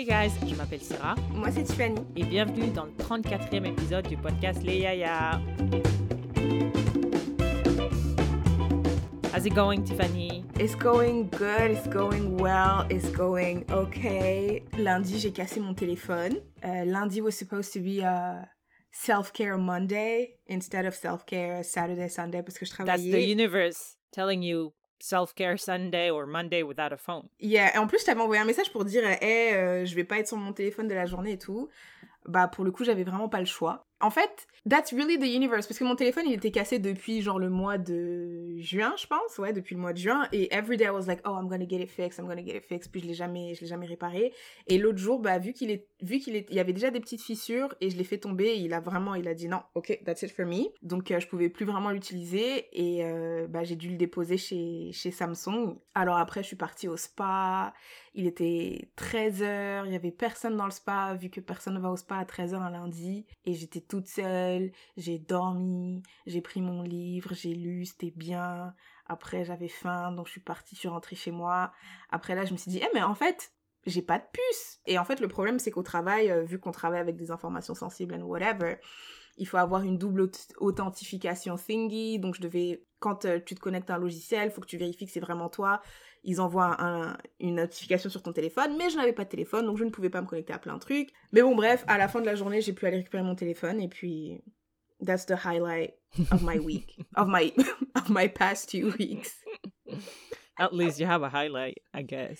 Hey guys, je m'appelle Sarah. Moi, c'est Tiffany. Et bienvenue dans le 34e épisode du podcast Les Yaya. How's it going, Tiffany? It's going good, it's going well, it's going okay. Lundi, j'ai cassé mon téléphone. Uh, lundi was supposed to be a self-care Monday instead of self-care Saturday, Sunday parce que je travaillais. That's the universe telling you self-care Sunday or Monday without a phone. Yeah, et en plus, je t'avais envoyé un message pour dire, hey, euh, je vais pas être sur mon téléphone de la journée et tout. Bah, pour le coup, j'avais vraiment pas le choix. En fait, that's really the universe. Parce que mon téléphone, il était cassé depuis genre le mois de juin, je pense. Ouais, depuis le mois de juin. Et every day I was like, oh, I'm gonna get it fixed, I'm gonna get it fixed. Puis je l'ai jamais, je l'ai jamais réparé. Et l'autre jour, bah, vu qu'il est, vu qu'il est, il y avait déjà des petites fissures et je l'ai fait tomber, il a vraiment, il a dit non, ok, that's it for me. Donc, euh, je pouvais plus vraiment l'utiliser et euh, bah, j'ai dû le déposer chez, chez Samsung. Alors après, je suis partie au spa. Il était 13h, il y avait personne dans le spa, vu que personne ne va au spa à 13h un lundi. Et j'étais toute seule, j'ai dormi, j'ai pris mon livre, j'ai lu, c'était bien. Après, j'avais faim, donc je suis partie, je suis rentrée chez moi. Après là, je me suis dit, eh mais en fait, j'ai pas de puce. Et en fait, le problème, c'est qu'au travail, euh, vu qu'on travaille avec des informations sensibles and whatever, il faut avoir une double authentification thingy. Donc, je devais, quand euh, tu te connectes à un logiciel, faut que tu vérifies que c'est vraiment toi. Ils envoient un, une notification sur ton téléphone, mais je n'avais pas de téléphone, donc je ne pouvais pas me connecter à plein de trucs. Mais bon, bref, à la fin de la journée, j'ai pu aller récupérer mon téléphone et puis that's the highlight of my week, of my of my past two weeks. At least you have a highlight, I guess.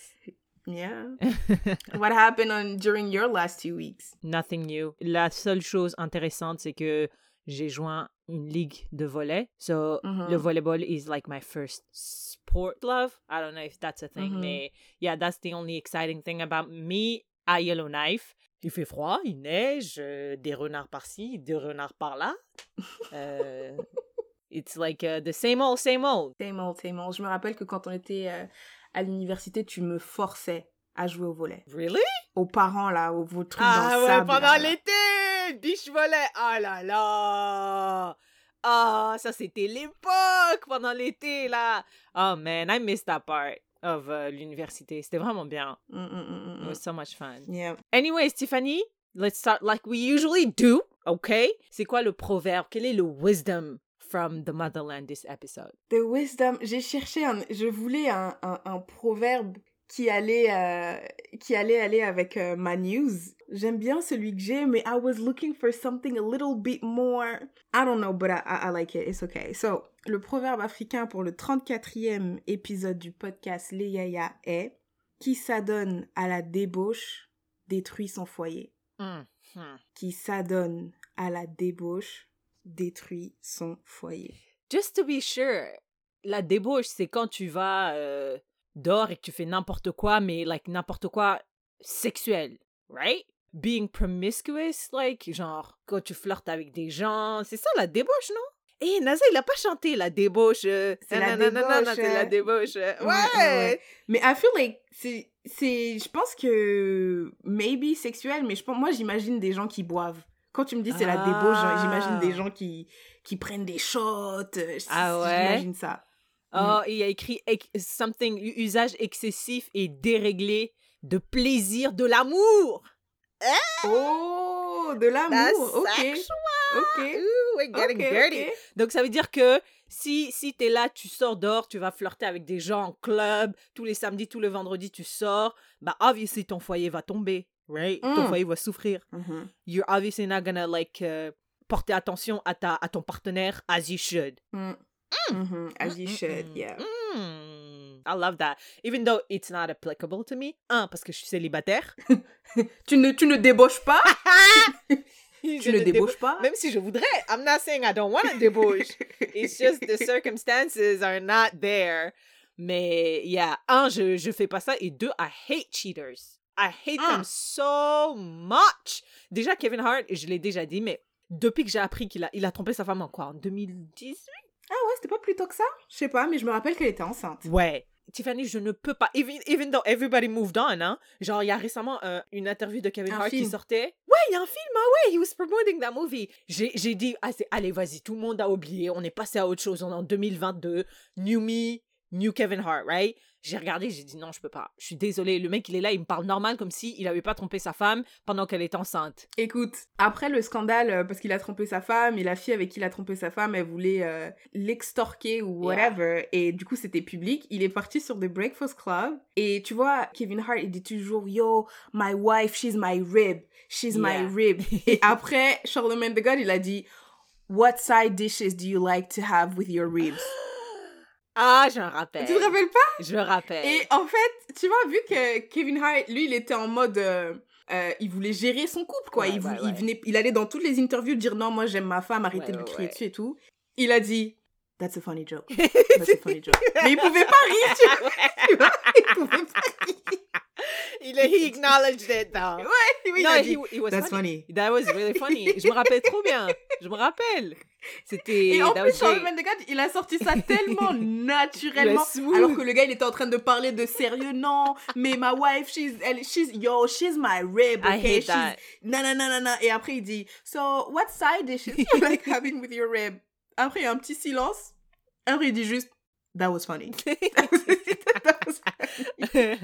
Yeah. What happened on during your last two weeks? Nothing new. La seule chose intéressante, c'est que j'ai joint une ligue de volley. So, Mhm. le volleyball is like my first sport love. I don't know if that's a thing, Mhm. mais yeah, that's the only exciting thing about me à Yellowknife. Il fait froid, il neige, euh, des renards par-ci, des renards par-là. Euh, it's like uh, the same old, same old. Same old, same old. Je me rappelle que quand on était euh, à l'université, tu me forçais à jouer au volet. Really? Aux parents, là, aux vos trucs dans Ah le ouais, sable, pendant là. l'été! Biche volley! Ah là là! Ah, ça c'était l'époque pendant l'été là! Oh man, I missed that part of uh, l'université. C'était vraiment bien. Mm, mm, mm, It mm, was so much fun. mm. Yeah. Anyways, Tiffany, let's start like we usually do, okay? C'est quoi le proverbe? Quel est le wisdom from the motherland this episode? The wisdom. J'ai cherché un. Je voulais un, un, un proverbe qui allait, euh, qui allait aller avec euh, ma news. J'aime bien celui que j'ai, mais I was looking for something a little bit more. I don't know, but I, I, I like it. It's okay. So, le proverbe africain pour le 34e épisode du podcast Les Yaya est Qui s'adonne à la débauche détruit son foyer. Hmm, hmm. Qui s'adonne à la débauche détruit son foyer. Just to be sure, la débauche, c'est quand tu vas euh, dehors et que tu fais n'importe quoi, mais like n'importe quoi sexuel, right? Being promiscuous, like, genre, quand tu flirtes avec des gens, c'est ça la débauche, non? Eh, Naza, il a pas chanté la débauche. euh, C'est la débauche, C'est la débauche. euh, Ouais, Ouais! ouais. Mais I feel like c'est c'est je pense que maybe sexuel mais je pense moi j'imagine des gens qui boivent. Quand tu me dis c'est la débauche, j'imagine des Ah. gens qui qui prennent des shots. euh, Ah ouais? J'imagine ça. Oh, il y a écrit something, usage excessif et déréglé de plaisir de l'amour. Oh, de l'amour. That's OK. OK. Ooh, we're getting dirty. Donc, ça veut dire que si, si tu es là, tu sors dehors, tu vas flirter avec des gens en club, tous les samedis, tous les vendredis, tu sors, bah, obviously, ton foyer va tomber, right? Ton Mm. foyer va souffrir. Mhm. You're obviously not gonna, like, uh, porter attention à, ta, à ton partenaire as you should. Mm. Mhm. As you Mm, should, mm, yeah. mm. I love that. Even though it's not applicable to me. Un, parce que je suis célibataire. Tu ne tu ne débauches pas? Je Tu ne débauches pas? Même si je voudrais. I'm not saying I don't want to débauche. It's just the circumstances are not there. Mais, yeah, un, je, je fais pas ça. Et deux, I hate cheaters. I hate them Ah. so much. Déjà, Kevin Hart, je l'ai déjà dit, mais depuis que j'ai appris qu'il a, il a trompé sa femme en quoi En 2018 Ah ouais, c'était pas plus tôt que ça? Je sais pas, mais je me rappelle qu'elle était enceinte. Ouais. Tiffany, je ne peux pas. Even, even though everybody moved on, hein. Genre, il y a récemment euh, une interview de Kevin Un Hart qui sortait. Ouais, il y a un film, ah ouais, he was promoting that movie. J'ai j'ai dit, ah, c'est- allez, vas-y, tout le monde a oublié, on est passé à autre chose, on est en 2022. New me, new Kevin Hart, right? J'ai regardé, j'ai dit non, je peux pas. Je suis désolée. Le mec, il est là, il me parle normal comme si il avait pas trompé sa femme pendant qu'elle est enceinte. Écoute, après le scandale, euh, parce qu'il a trompé sa femme, et la fille avec qui il a trompé sa femme, elle voulait euh, l'extorquer ou whatever, et du coup c'était public, il est parti sur The Breakfast Club, et tu vois, Kevin Hart, il dit toujours, yo, my wife, she's my rib, she's my Yeah. rib. et après, Charlemagne the God, il a dit, what side dishes do you like to have with your ribs? Ah, je me rappelle. Tu te rappelles pas? Je me rappelle. Et en fait, tu vois, vu que Kevin Hart, lui, il était en mode. euh, euh, il voulait gérer son couple, quoi. Ouais, il, ouais, il venait, il allait dans toutes les interviews dire non, moi j'aime ma femme, arrêtez de lui crier dessus et tout. Il a dit That's a funny joke. That's a funny joke. Mais il pouvait pas rire, tu vois. tu vois, Il pouvait pas rire. il a, he acknowledged it, though. Ouais, oui, il non, a he, dit he was That's funny. funny. That was really funny. Je me rappelle trop bien. Je me rappelle. C'était. Et en plus, Charles. Mendegat, il a sorti ça tellement naturellement. Alors que le gars, il était en train de parler de sérieux. Non, mais ma wife, she's, elle, she's, yo, she's my rib, I okay? hate she's, that. non, non, non, non, non. Et après, il dit, so, what side dishes do you like having with your rib? Après, il y a un petit silence. Après, il dit juste, that was funny. That was funny.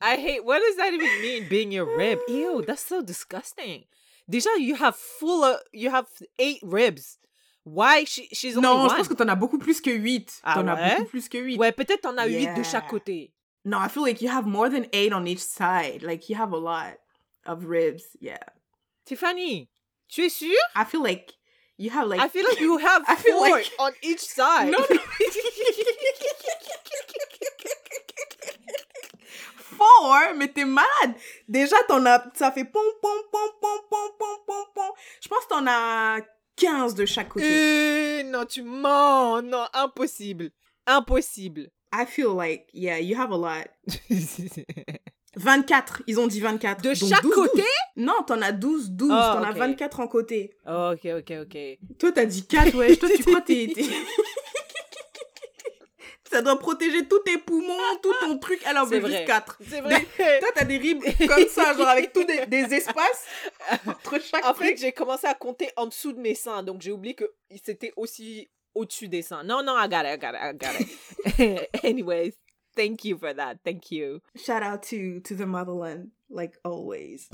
I hate. What does that even mean? Being your rib? Ew, that's so disgusting. Déjà, you have full. Of, you have eight ribs. Why? She, she's only Non, je pense que t'en as beaucoup plus que 8. Ah t'en as ouais? beaucoup plus que 8. Ouais, peut-être t'en as huit de Yeah. chaque côté. No, I feel like you have more than 8 on each side. Like, you have a lot of ribs. Yeah. Tiffany, tu es sûre? I feel like you have like I feel like you have I four like- on each side. No, no. Four, mais t'es malade. Déjà, t'en as, ça fait pom, pom, pom, pom, pom, pom, pom, pom. Je pense que t'en as 15 de chaque côté. Euh, non, tu mens. Non, impossible. Impossible. I feel like, yeah, you have a lot. 24, ils ont dit 24. De Donc chaque 12, côté? 12. Non, t'en as 12, 12. Oh, t'en as ok. 24 en côté. ok, ok, ok. Toi, t'as dit 4, ouais. Toi, tu crois que t'es... Ça doit protéger tous tes poumons, tout ton truc. Alors, C'est vrai. 4. C'est vrai. Toi, t'as des ribs comme ça, genre avec tous des, des espaces entre chaque En fait, j'ai commencé à compter en dessous de mes seins, donc j'ai oublié que c'était aussi au-dessus des seins. Non, non, I got it, I got it, I got it. Anyways, thank you for that. Thank you. Shout out to, to the motherland, like always.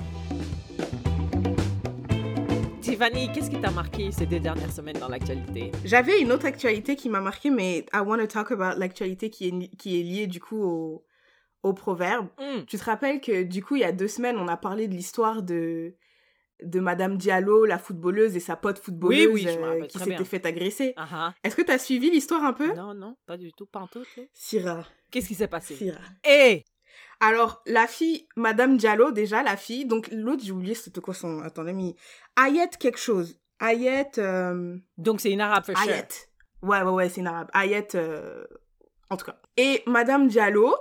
Tiffany, qu'est-ce qui t'a marqué ces deux dernières semaines dans l'actualité? J'avais une autre actualité qui m'a marqué, mais I want to talk about l'actualité qui est, qui est liée du coup au, au proverbe. Hmm. Tu te rappelles que du coup, il y a deux semaines, on a parlé de l'histoire de, de Madame Diallo, la footballeuse, et sa pote footballeuse Oui, oui, euh, qui s'était fait agresser. Ah. Est-ce que tu as suivi l'histoire un peu? Non, non, pas du tout, pas en tout. Syrah. Qu'est-ce qui s'est passé? Syrah. Eh! Alors, la fille, Madame Diallo, déjà, la fille, donc l'autre, j'ai oublié, c'était quoi son... Attends, j'ai Ayette quelque chose. Ayette... euh, Donc c'est une arabe for sure. Ayette. Ouais, ouais, ouais, c'est une arabe. Ayette, euh, en tout cas. Et Madame Diallo,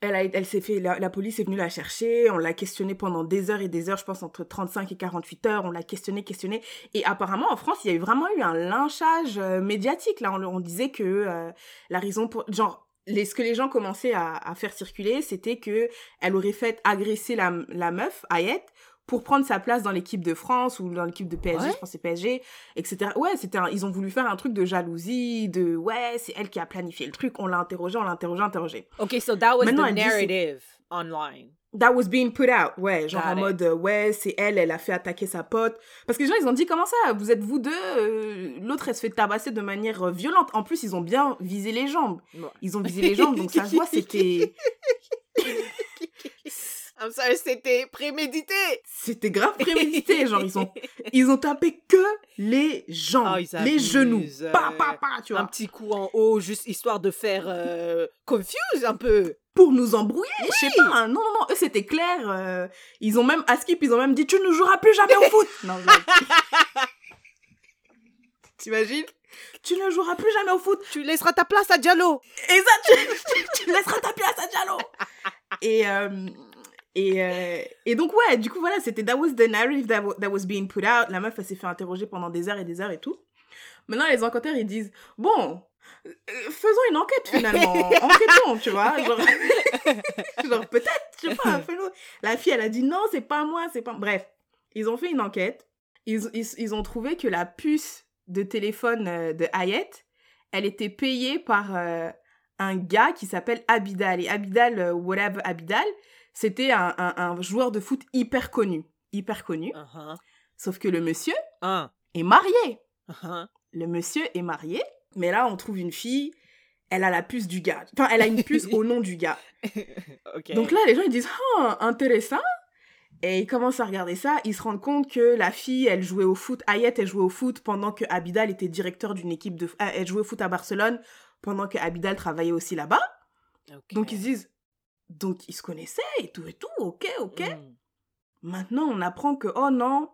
elle, a, elle s'est fait... La, la police est venue la chercher, on l'a questionnée pendant des heures et des heures, je pense entre 35 et 48 heures, on l'a questionnée, questionnée. Et apparemment, en France, il y a eu vraiment eu un lynchage euh, médiatique. Là, on, on disait que euh, la raison pour... Genre, les, ce que les gens commençaient à, à faire circuler, c'était que elle aurait fait agresser la, la meuf, Ayette, pour prendre sa place dans l'équipe de France ou dans l'équipe de PSG, Ouais. je pense que c'est PSG, etc. Ouais, c'était un- ils ont voulu faire un truc de jalousie, de ouais, c'est elle qui a planifié le truc, on l'a interrogé, on l'a interrogé, interrogé. Ok, so that was Maintenant, the elle dit narrative online. That was being put out, ouais, genre Got en it. mode euh, ouais, c'est elle, elle a fait attaquer sa pote. Parce que les gens, ils ont dit comment ça, vous êtes vous deux, euh, l'autre elle se fait tabasser de manière euh, violente. En plus, ils ont bien visé les jambes. Ouais. Ils ont visé les jambes, donc ça se voit, c'était I'm sorry, c'était prémédité. c'était grave prémédité. Genre, ils ont, ils ont tapé que les jambes, Ah, ils les genoux. euh, Pa, pa, pa, tu Un vois. petit coup en haut, juste histoire de faire euh, confuse un peu. Pour nous embrouiller, je sais pas. hein. Non, non, non, eux, c'était clair. euh, ils ont même, à Skip, ils ont même dit, tu ne joueras plus jamais au foot. non, T'imagines? Tu ne joueras plus jamais au foot. Tu laisseras ta place à Diallo. Et ça, tu, tu laisseras ta place à Diallo. et, euh, et, euh, et donc, ouais, du coup, voilà, c'était that was the narrative that, wa- that was being put out. La meuf, elle s'est fait interroger pendant des heures et des heures et tout. Maintenant, les enquêteurs, ils disent, bon, euh, faisons une enquête finalement. Enquêtons, tu vois. Genre, genre peut-être, je sais pas, faisons. La fille, elle a dit, non, c'est pas moi, c'est pas. Bref, ils ont fait une enquête. Ils, ils, ils ont trouvé que la puce de téléphone euh, de Hayet, elle était payée par euh, un gars qui s'appelle Abidal. Et Abidal, euh, whatever Abidal, c'était un, un- un joueur de foot hyper connu. Hyper connu. Uh-huh. Sauf que le monsieur Uh, est marié. uh-huh. Le monsieur est marié, mais là, on trouve une fille, elle a la puce du gars. Enfin, elle a une puce au nom du gars. Donc là, les gens, ils disent, ah, intéressant. Et ils commencent à regarder ça, ils se rendent compte que la fille, elle jouait au foot, Ayette, elle jouait au foot pendant que Abidal était directeur d'une équipe de... euh, Elle jouait au foot à Barcelone pendant que Abidal travaillait aussi là-bas. Donc ils se disent, donc ils se connaissaient et tout et tout, ok, ok. Mm. Maintenant, on apprend que, oh non,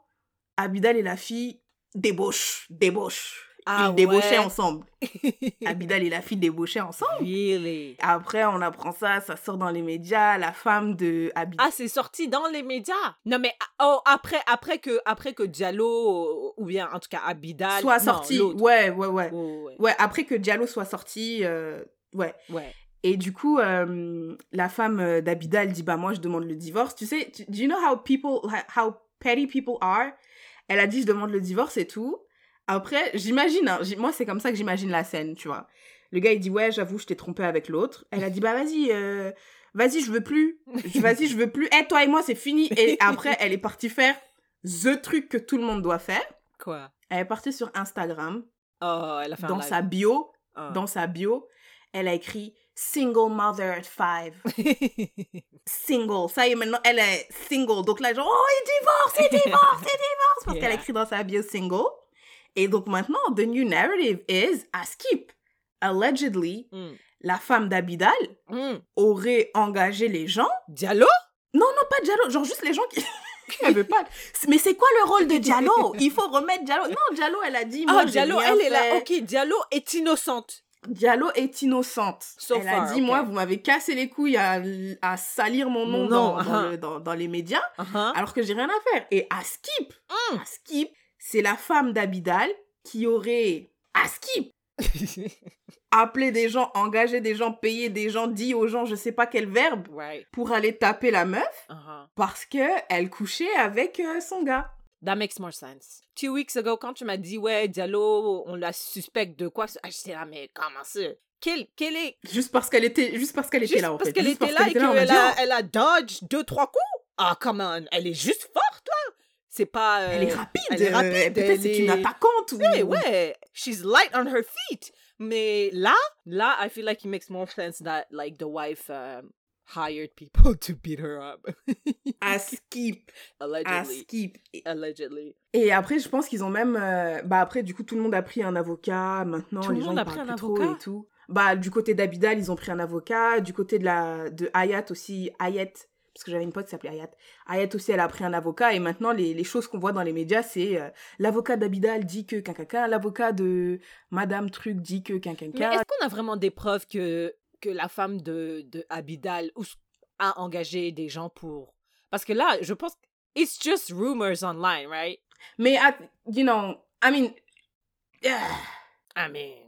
Abidal et la fille débauchent, débauchent. Ah ils débauchaient ensemble. Abidal et la fille débauchaient ensemble. Really? Après, on apprend ça, ça sort dans les médias, la femme de Abidal. Ah, c'est sorti dans les médias? Non, mais ah, oh, après, après, que, après que Diallo, ou bien en tout cas Abidal. soit non, sorti. Ouais, ouais, ouais. Ouais, ouais, Ouais, après que Diallo soit sorti, euh, ouais. ouais. Et du coup, euh, la femme euh, d'Abidal dit, bah moi, je demande le divorce. Tu sais, tu- do you know how people, how petty people are? Elle a dit, je demande le divorce et tout. Après, j'imagine, hein, moi, c'est comme ça que j'imagine la scène, tu vois. Le gars, il dit, ouais, j'avoue, je t'ai trompé avec l'autre. Elle a dit, bah vas-y, euh, vas-y, je veux plus. Vas-y, je veux plus. Eh, toi et moi, c'est fini. Et après, elle est partie faire the truc que tout le monde doit faire. Quoi? Elle est partie sur Instagram, Oh, elle a fait un dans live. sa bio, Ah. dans sa bio, elle a écrit single mother at five. Single. Ça y est, maintenant, elle est single. Donc là, genre, oh, il divorce, il divorce, il divorce. Parce qu'elle a Yeah. écrit dans sa bio single. Et donc maintenant, the new narrative is à Skip. Allegedly, Mm. la femme d'Abidal Mm. aurait engagé les gens. Diallo? Non, non, pas Diallo. Genre juste les gens qui. avaient pas. Mais c'est quoi le rôle de Diallo? Il faut remettre Diallo. Non, Diallo, elle a dit. Ah, moi, j'ai Diallo, elle est là. Ok, Diallo est innocente. Diallo est innocente. So elle far, a dit, moi, vous m'avez cassé les couilles à, à salir mon nom dans, nom, dans uh-huh. le- dans- dans les médias, Uh-huh. alors que j'ai rien à faire. Et à Skip, Mm. à Skip, c'est la femme d'Abidal qui aurait, à Skip, appelé des gens, engagé des gens, payé des gens, dit aux gens, je sais pas quel verbe, right. pour aller taper la meuf Uh-huh. parce que elle couchait avec euh, son gars. That makes more sense. Two weeks ago, quand tu m'as dit, ouais, Diallo, on la suspecte de quoi, ah, j'étais là, mais comment ça? Quel, quel est. Juste parce qu'elle était, juste parce qu'elle était là, en fait. qu'elle parce là et qu'elle était là, a qu'elle a, oh, elle a dodge deux, trois coups? Ah, come on, elle est juste forte, là. C'est pas. euh, elle est rapide. elle est euh, rapide, Peut-être elle c'est une attaquante. Ou... Ouais, ouais. She's light on her feet. Mais là, là, I feel like it makes more sense that, like, the wife um, hired people to beat her up. À Skip. À Allegedly. Skip. Et- Allegedly. Et après, je pense qu'ils ont même. euh, Bah, après, du coup, tout le monde a pris un avocat. Maintenant, Tout le les gens monde ils a parlent pris un plus trop avocat? et tout. Bah, du côté d'Abidal, ils ont pris un avocat. Du côté de la de Hayat aussi, Hayat, parce que j'avais une pote qui s'appelait Hayat. Hayat aussi, elle a pris un avocat. Et maintenant, les, les choses qu'on voit dans les médias, c'est euh, l'avocat d'Abidal dit que quinquinquin, l'avocat de Madame Truc dit que Mais quinquinquin. est-ce qu'on a vraiment des preuves que, que la femme de, de Abidal a engagé des gens pour. Parce que là, je pense. It's just rumors online, right? Mais, at- you know, I mean. yeah. I mean.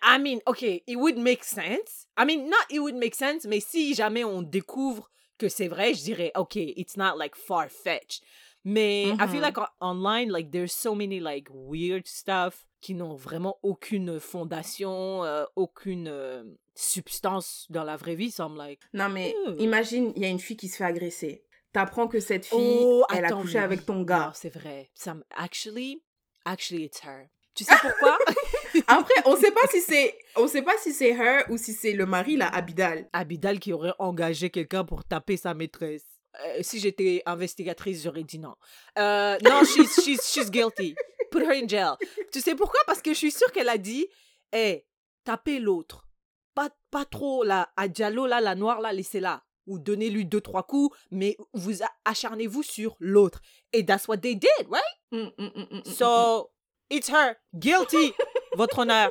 I mean, okay, it would make sense. I mean, not it would make sense, mais si jamais on découvre que c'est vrai, je dirais, okay, it's not like far-fetched. Mais I feel Mhm. like on- online, like, there's so many, like, weird stuff qui n'ont vraiment aucune fondation, euh, aucune euh, substance dans la vraie vie. I'm like, Non, mais Hmm. imagine, il y a une fille qui se fait agresser. T'apprends que cette fille, oh, elle a couché avec ton gars. c'est vrai. Ça actually, actually, it's her. Tu sais pourquoi? Après, on sait pas si c'est, on sait pas si c'est her ou si c'est le mari, là, Abidal. Abidal qui aurait engagé quelqu'un pour taper sa maîtresse. Euh, si j'étais investigatrice, j'aurais dit non. Euh, non, she's, she's, she's guilty. Put her in jail. Tu sais pourquoi? Parce que je suis sûre qu'elle a dit, hé, tapez l'autre. Pas, pas trop, là, à Diallo, là, la noire, là, laissez-la. Ou donnez-lui deux, trois coups, mais vous acharnez-vous sur l'autre. Et that's what they did, right? Mm, mm, mm, So, it's her. Guilty. Votre honneur.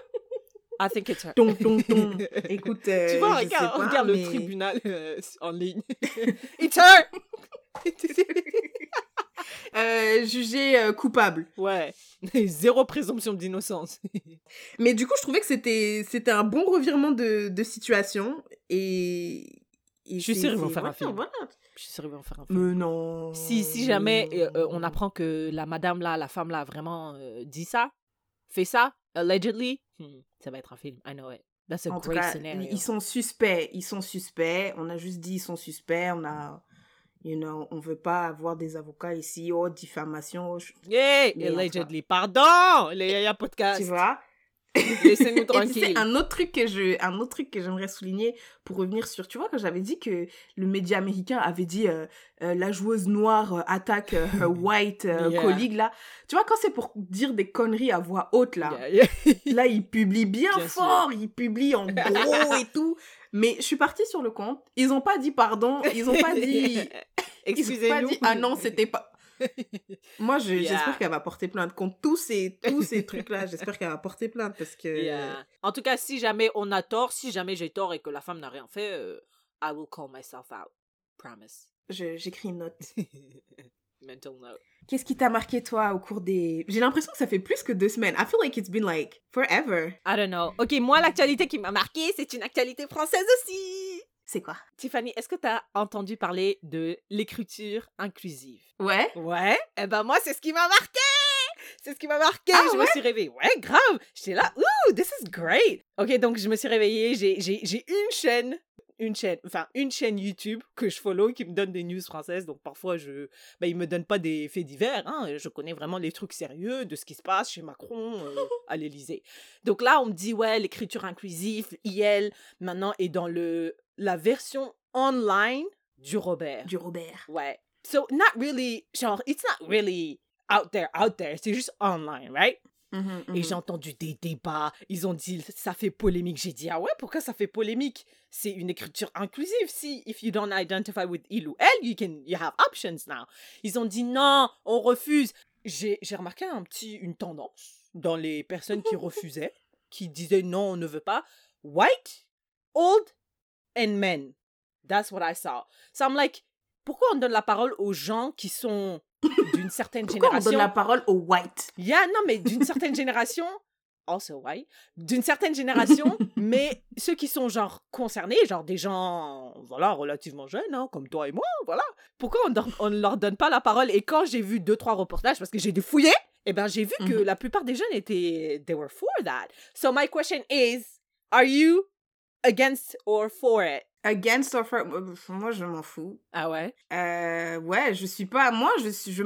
I think it's her. Ton, ton, ton. Écoute, euh, Tu vois, regarde, sais pas, regarde mais- le tribunal euh, en ligne. It's her! Euh, jugé euh, coupable. ouais. Zéro présomption d'innocence. Mais du coup, je trouvais que c'était, c'était un bon revirement de, de situation. Et. et Je suis sûre qu'ils vont faire un film. voilà. Je suis sûre qu'ils vont faire un film. Mais non. Si, si jamais euh, euh, on apprend que la madame là, la femme là, a vraiment euh, dit ça, fait ça, allegedly, hmm, ça va être un film. I know it. That's a En great cas, scenario. ils sont suspects. Ils sont suspects. On a juste dit ils sont suspects. On a, you know, on veut pas avoir des avocats ici. Oh, diffamation. Yeah, Mais en tout cas- allegedly. Pardon, les Yaya Podcast. Tu vois? Laissez-nous sais, tranquilles. un autre truc que je, un autre truc que j'aimerais souligner pour revenir sur, tu vois, quand j'avais dit que le média américain avait dit euh, euh, la joueuse noire euh, attaque euh, her white Yeah. colleague là, tu vois, quand c'est pour dire des conneries à voix haute là, Yeah, yeah. là il publie bien, Bien sûr. fort, il publie en gros et tout. Mais je suis partie sur le compte, ils ont pas dit pardon, ils ont pas dit, Excusez-nous. dit ah non c'était pas. Moi, je- Yeah. j'espère qu'elle va porter plainte contre tous ces, tous ces trucs-là. J'espère qu'elle va porter plainte parce que. Yeah. En tout cas, si jamais on a tort, si jamais j'ai tort et que la femme n'a rien fait, euh, I will call myself out. Promise. J'écris une note. Mental note. Qu'est-ce qui t'a marqué, toi, au cours des... J'ai l'impression que ça fait plus que deux semaines. I feel like it's been like forever. I don't know. Ok, moi, l'actualité qui m'a marqué, c'est une actualité française aussi. C'est quoi? Tiffany, est-ce que tu as entendu parler de l'écriture inclusive? Ouais Ouais, eh ben moi, c'est ce qui m'a marqué C'est ce qui m'a marqué Ah Je me suis réveillée. Ouais, grave J'étais là, ouh, this is great Ok, donc je me suis réveillée, j'ai une chaîne, une chaîne, enfin, une chaîne YouTube que je follow qui me donne des news françaises. Donc parfois, je, ben, ils me donnent pas des faits divers. Hein, je connais vraiment les trucs sérieux de ce qui se passe chez Macron euh, à l'Élysée. Donc là, on me dit, ouais, l'écriture inclusive, IL, maintenant est dans le, la version online du Robert. Du Robert. Ouais. So, not really, genre, it's not really out there, out there. C'est juste online, right? Mhm, Et mhm. j'ai entendu des débats. Ils ont dit, ça fait polémique. J'ai dit, ah ouais, pourquoi ça fait polémique? C'est une écriture inclusive. Si, if you don't identify with il ou elle, you can, you have options now. Ils ont dit, non, on refuse. J'ai j'ai remarqué un petit, une tendance dans les personnes qui refusaient, qui disaient, non, on ne veut pas. White, old, and men. That's what I saw. So I'm like, pourquoi on donne la parole aux gens qui sont d'une certaine Pourquoi on génération? donne la parole aux white? Yeah, non, mais d'une certaine génération, also white, d'une certaine génération, mais ceux qui sont genre concernés, genre des gens, voilà, relativement jeunes, hein, comme toi et moi, voilà. Pourquoi on, ne leur donne pas la parole? Et quand j'ai vu deux, trois reportages, parce que j'ai dû fouiller, eh ben j'ai vu que Mhm. la plupart des jeunes étaient, they were for that. So my question is, are you against or for it? Against or for... euh, Moi, je m'en fous. Ah ouais? Euh, ouais, je suis pas... Moi, je, suis- je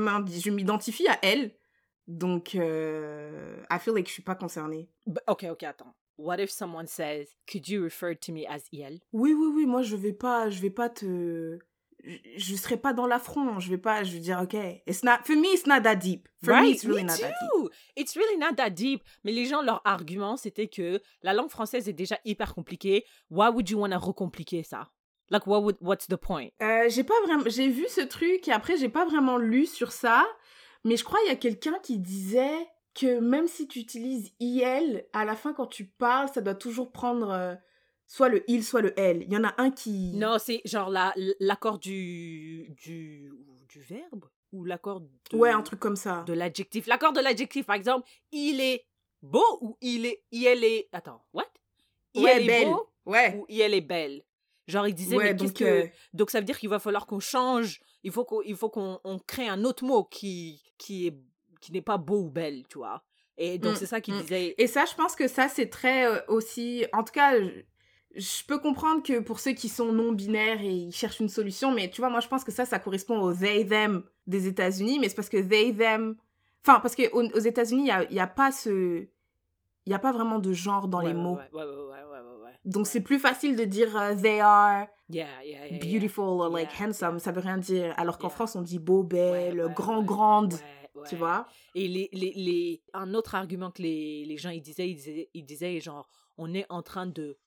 m'identifie à elle. Donc, euh, I feel like je suis pas concernée. B- ok, ok, attends. What if someone says, could you refer to me as IL? Oui, oui, oui, moi, je vais pas... Je vais pas te... Je, je serai pas dans l'affront. Je vais pas... Je vais dire, OK. It's not... For me, it's not that deep. For me, Right, it's really me not that deep. too. It's really not that deep. Mais les gens, leur argument, c'était que la langue française est déjà hyper compliquée. Why would you want to recompliquer ça? Like, what would, what's the point? Euh, j'ai pas vraiment j'ai vu ce truc et après j'ai pas vraiment lu sur ça mais je crois il y a quelqu'un qui disait que même si tu utilises il à la fin quand tu parles ça doit toujours prendre euh, soit le il soit le elle il y en a un qui Non, c'est genre la- l'accord du, du, du verbe ou l'accord ouais un truc comme ça de l'adjectif. L'accord de l'adjectif, par exemple, il est beau ou il est, il est, attends, what? Il ouais est belle beau ouais ou il est belle? Genre, il disait, ouais mais donc que... euh, Donc ça veut dire qu'il va falloir qu'on change, il faut qu'on il faut qu'on on crée un autre mot qui qui est qui n'est pas beau ou belle, tu vois? Et donc Mm, c'est ça qu'il mm. disait. et ça je pense que ça c'est très euh, aussi en tout cas je, peux comprendre que pour ceux qui sont non binaires et ils cherchent une solution mais tu vois moi je pense que ça ça correspond aux they them des États-Unis mais c'est parce que they them enfin parce que aux, États-Unis il y a, pas ce il y a pas vraiment de genre dans Ouais, les mots. Ouais, ouais, donc c'est plus facile de dire euh, they are Yeah, yeah, yeah, yeah. beautiful or like handsome. ça veut rien dire. Alors qu'en. France on dit beau belle grand grande tu vois? Et les, les, les, un autre argument que les, les gens ils disaient, ils disaient, ils disaient genre, on est en train de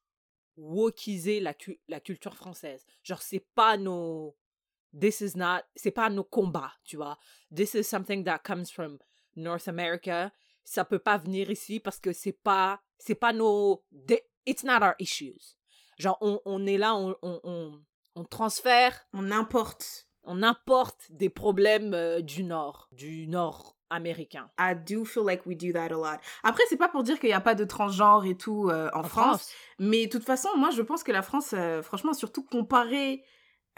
wokiser la, cu- la culture française. Genre, c'est pas nos. This is not. C'est pas nos combats, tu vois. This is something that comes from North America. Ça peut pas venir ici parce que c'est pas. C'est pas nos. It's not our issues. Genre, on, on est là, on, on, on, on transfère on importe on importe des problèmes euh, du Nord, du Nord américain. I do feel like we do that a lot. Après, c'est pas pour dire qu'il n'y a pas de transgenre et tout euh, en, France, mais de toute façon, moi, je pense que la France, euh, franchement, surtout comparé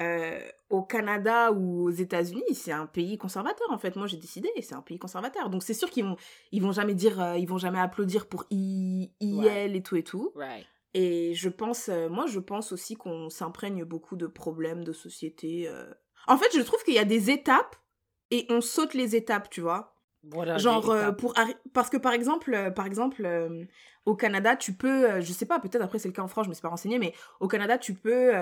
euh, au Canada ou aux États-Unis, c'est un pays conservateur, en fait. Moi, j'ai décidé, c'est un pays conservateur. Donc, c'est sûr qu'ils vont, ils vont jamais dire, euh, ils vont jamais applaudir pour I, IL et tout et tout. Right. Et je pense, moi, je pense aussi qu'on s'imprègne beaucoup de problèmes de société. En fait, je trouve qu'il y a des étapes et on saute les étapes, tu vois. Voilà, Genre, euh, pour parce que par exemple, euh, par exemple euh, au Canada, tu peux, je sais pas, peut-être après c'est le cas en France, je me suis pas renseignée, mais au Canada, tu peux,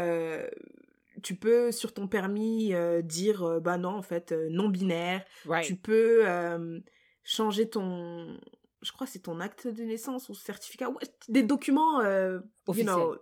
tu peux sur ton permis dire, bah non, en fait, non binaire. Right. Tu peux changer ton, je crois c'est ton acte de naissance ou certificat, ouais, des documents, you Officiels. know,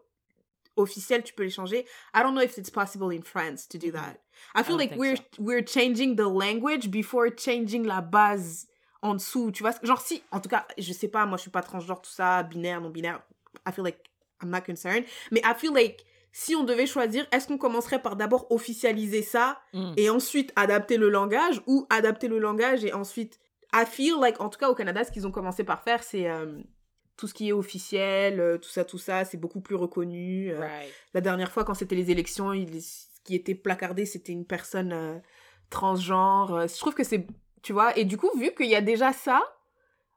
officiels, tu peux les changer. I don't know if it's possible in France to do that. I feel like we're so. we're changing the language before changing la base en dessous. Tu vois, genre si, en tout cas, je sais pas, moi je suis pas transgenre, tout ça, binaire, non binaire. I feel like I'm not concerned. Mais I feel like si on devait choisir, est-ce qu'on commencerait par d'abord officialiser ça Mm. et ensuite adapter le langage ou adapter le langage et ensuite I feel like en tout cas au Canada ce qu'ils ont commencé par faire c'est euh, tout ce qui est officiel euh, tout ça tout ça c'est beaucoup plus reconnu euh, Right. la dernière fois quand c'était les élections il, ce qui était placardé c'était une personne euh, transgenre je trouve que c'est tu vois et du coup vu qu'il y a déjà ça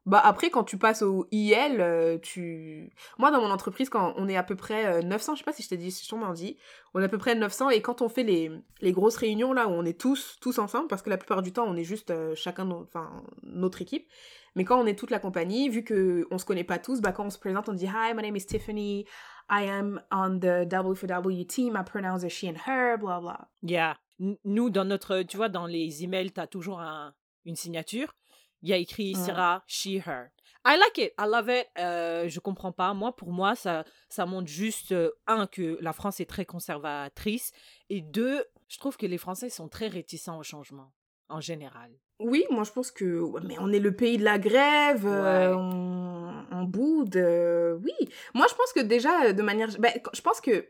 bah après quand tu passes au IL euh, tu moi dans mon entreprise quand on est à peu près euh, 900 je sais pas si je t'ai dit si je t'en dit on est à peu près 900 et quand on fait les, les grosses réunions là où on est tous tous ensemble parce que la plupart du temps on est juste euh, chacun no- enfin notre équipe mais quand on est toute la compagnie vu que on se connaît pas tous bah quand on se présente on dit hi my name is Tiffany I am on the W4W team I pronounce she and her blah blah Yeah. Nous, dans notre, tu vois, dans les emails, tu as toujours un- une signature. Il y a écrit Ouais. Sarah, she, her. I like it. I love it. Euh, je comprends pas. Moi, pour moi, ça, ça montre juste, euh, un, que la France est très conservatrice. Et deux, je trouve que les Français sont très réticents au changement, en général. Oui, moi je pense que mais on est le pays de la grève, euh, on, on boude, euh, oui. Moi je pense que déjà de manière, ben, je pense que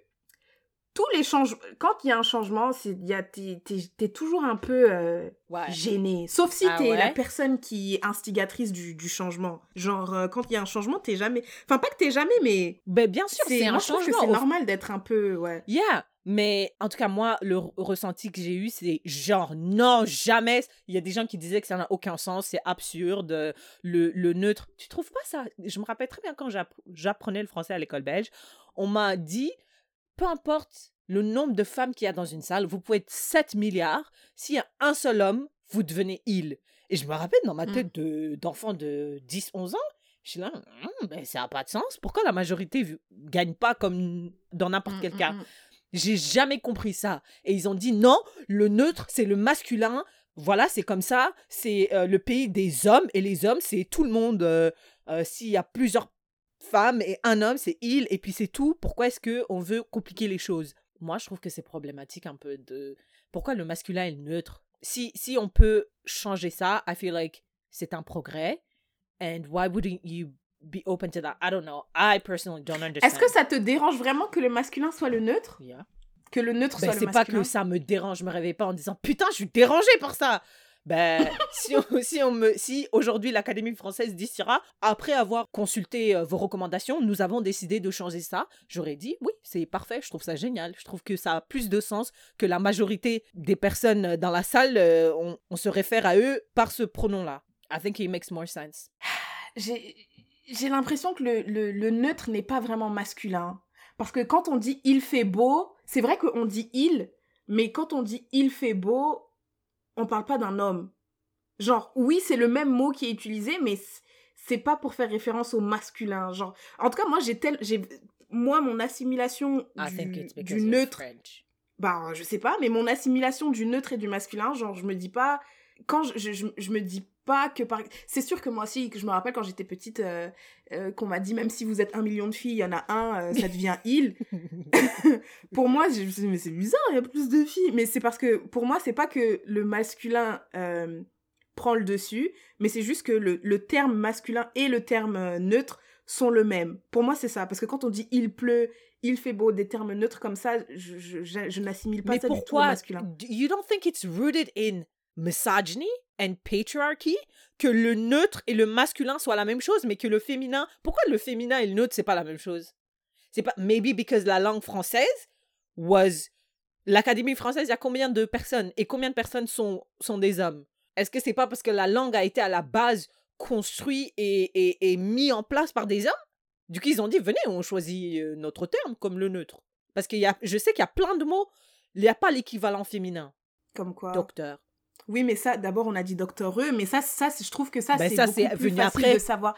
tous les changements, quand il y a un changement, c'est y a t'es, t'es- t'es toujours un peu euh, Ouais. gêné, sauf si Ah t'es la personne qui est instigatrice du, du changement. Genre euh, quand il y a un changement, t'es jamais, enfin pas que t'es jamais, mais Ben, bien sûr, c'est un moi je trouve que changement. c'est normal d'être un peu, ouais. Yeah, mais en tout cas, moi, le re- ressenti que j'ai eu, c'est genre, non, jamais. Il y a des gens qui disaient que ça n'a aucun sens, c'est absurde, le, le neutre. Tu trouves pas ça? Je me rappelle très bien quand j'app- j'apprenais le français à l'école belge, on m'a dit, peu importe le nombre de femmes qu'il y a dans une salle, vous pouvez être 7 milliards, s'il y a un seul homme, vous devenez il. Et je me rappelle dans ma Mm. tête de- d'enfant de 10, 11 ans, je suis là, Hum, ben, ça n'a pas de sens. Pourquoi la majorité v- gagne pas comme dans n'importe Mm, quel cas? j'ai jamais compris ça. Et ils ont dit non, le neutre, c'est le masculin. Voilà, c'est comme ça. C'est euh, le pays des hommes. Et les hommes, c'est tout le monde. euh, euh, S'il y a plusieurs femmes et un homme, c'est il. Et puis c'est tout. Pourquoi est-ce qu'on veut compliquer les choses? Moi, je trouve que c'est problématique un peu de. Pourquoi le masculin est neutre? Si, si on peut changer ça, I feel like c'est un progrès. And why wouldn't you be open to that? I don't know. I personally don't understand. Est-ce que ça te dérange vraiment que le masculin soit le neutre? Yeah. Que le neutre Ben, soit le c'est pas masculin? que ça me dérange, je me réveille pas en disant putain, je suis dérangée par ça. Ben, si, aujourd'hui l'Académie française dit Syrah, après avoir consulté euh, vos recommandations, nous avons décidé de changer ça, j'aurais dit oui, c'est parfait, je trouve ça génial. Je trouve que ça a plus de sens que la majorité des personnes euh, dans la salle, euh, on, se réfère à eux par ce pronom-là. I think it makes more sense. j'ai l'impression que le neutre n'est pas vraiment masculin. Parce que quand on dit il fait beau, c'est vrai qu'on dit il, mais quand on dit il fait beau, on parle pas d'un homme. Genre, oui, c'est le même mot qui est utilisé, mais c'est pas pour faire référence au masculin. Genre, en tout cas, moi, j'ai tel, j'ai, moi, mon assimilation du, neutre bah, je sais pas, mais mon assimilation du neutre et du masculin, genre, je me dis pas. Quand je, je, je, je me dis pas que par. C'est sûr que moi aussi, que je me rappelle quand j'étais petite, euh, euh, qu'on m'a dit, même si vous êtes un million de filles, il y en a un, euh, ça devient il. pour moi, je me suis dit, mais c'est bizarre, il y a plus de filles. Mais c'est parce que, pour moi, c'est pas que le masculin prend le dessus, mais c'est juste que le, le terme masculin et le terme neutre sont le même. Pour moi, c'est ça. Parce que quand on dit il pleut, il fait beau, des termes neutres comme ça, je, je, n'assimile pas Mais ça du tout au pourquoi masculin. You don't think it's rooted in misogyny and patriarchy que le neutre et le masculin soient la même chose, mais que le féminin. Pourquoi le féminin et le neutre c'est pas la même chose? C'est pas maybe because la langue française was l'Académie française. Il y a combien de personnes et combien de personnes sont sont des hommes? Est-ce que c'est pas parce que la langue a été à la base construite et, et, et mis en place par des hommes? Du coup, ils ont dit, venez, on choisit euh, notre terme comme le neutre. Parce que y a, je sais qu'il y a plein de mots, il n'y a pas l'équivalent féminin. Comme quoi Docteur. Oui, mais ça, d'abord, on a dit docteureux, mais ça, ça je trouve que ça, Ben, c'est beaucoup plus facile après. de savoir.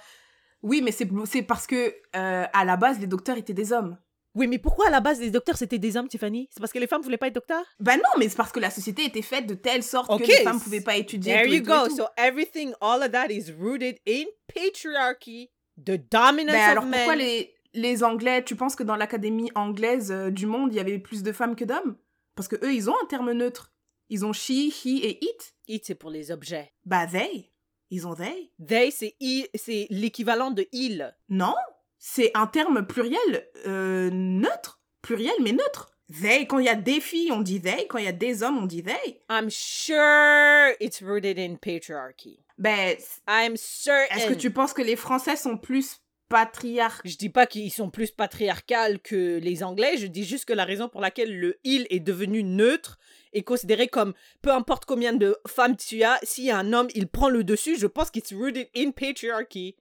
Oui, mais c'est parce que, euh, à la base, les docteurs étaient des hommes. Oui, mais pourquoi à la base les docteurs c'était des hommes, Tiffany? C'est parce que les femmes voulaient pas être docteurs? Bah non, mais c'est parce que la société était faite de telle sorte que les femmes pouvaient pas étudier. There tout you tout go. tout. So everything, all of that is rooted in patriarchy, the dominance Ben alors of pourquoi men. les, les Anglais, tu penses que dans l'académie anglaise euh, du monde, il y avait plus de femmes que d'hommes? Parce que eux, ils ont un terme neutre. Ils ont she, he et it. It c'est pour les objets. Bah they. Ils ont they. They c'est l'équivalent de il. Non, c'est un terme pluriel euh, neutre. Pluriel mais neutre. They, quand il y a des filles, on dit they. Quand il y a des hommes, on dit they. I'm sure it's rooted in patriarchy. Ben, I'm certain. est-ce que tu penses que les Français sont plus patriarques Je dis pas qu'ils sont plus patriarcales que les Anglais, je dis juste que la raison pour laquelle le il est devenu neutre est considéré comme peu importe combien de femmes tu as, s'il y a un homme, il prend le dessus, je pense qu'il est rooted in patriarchy.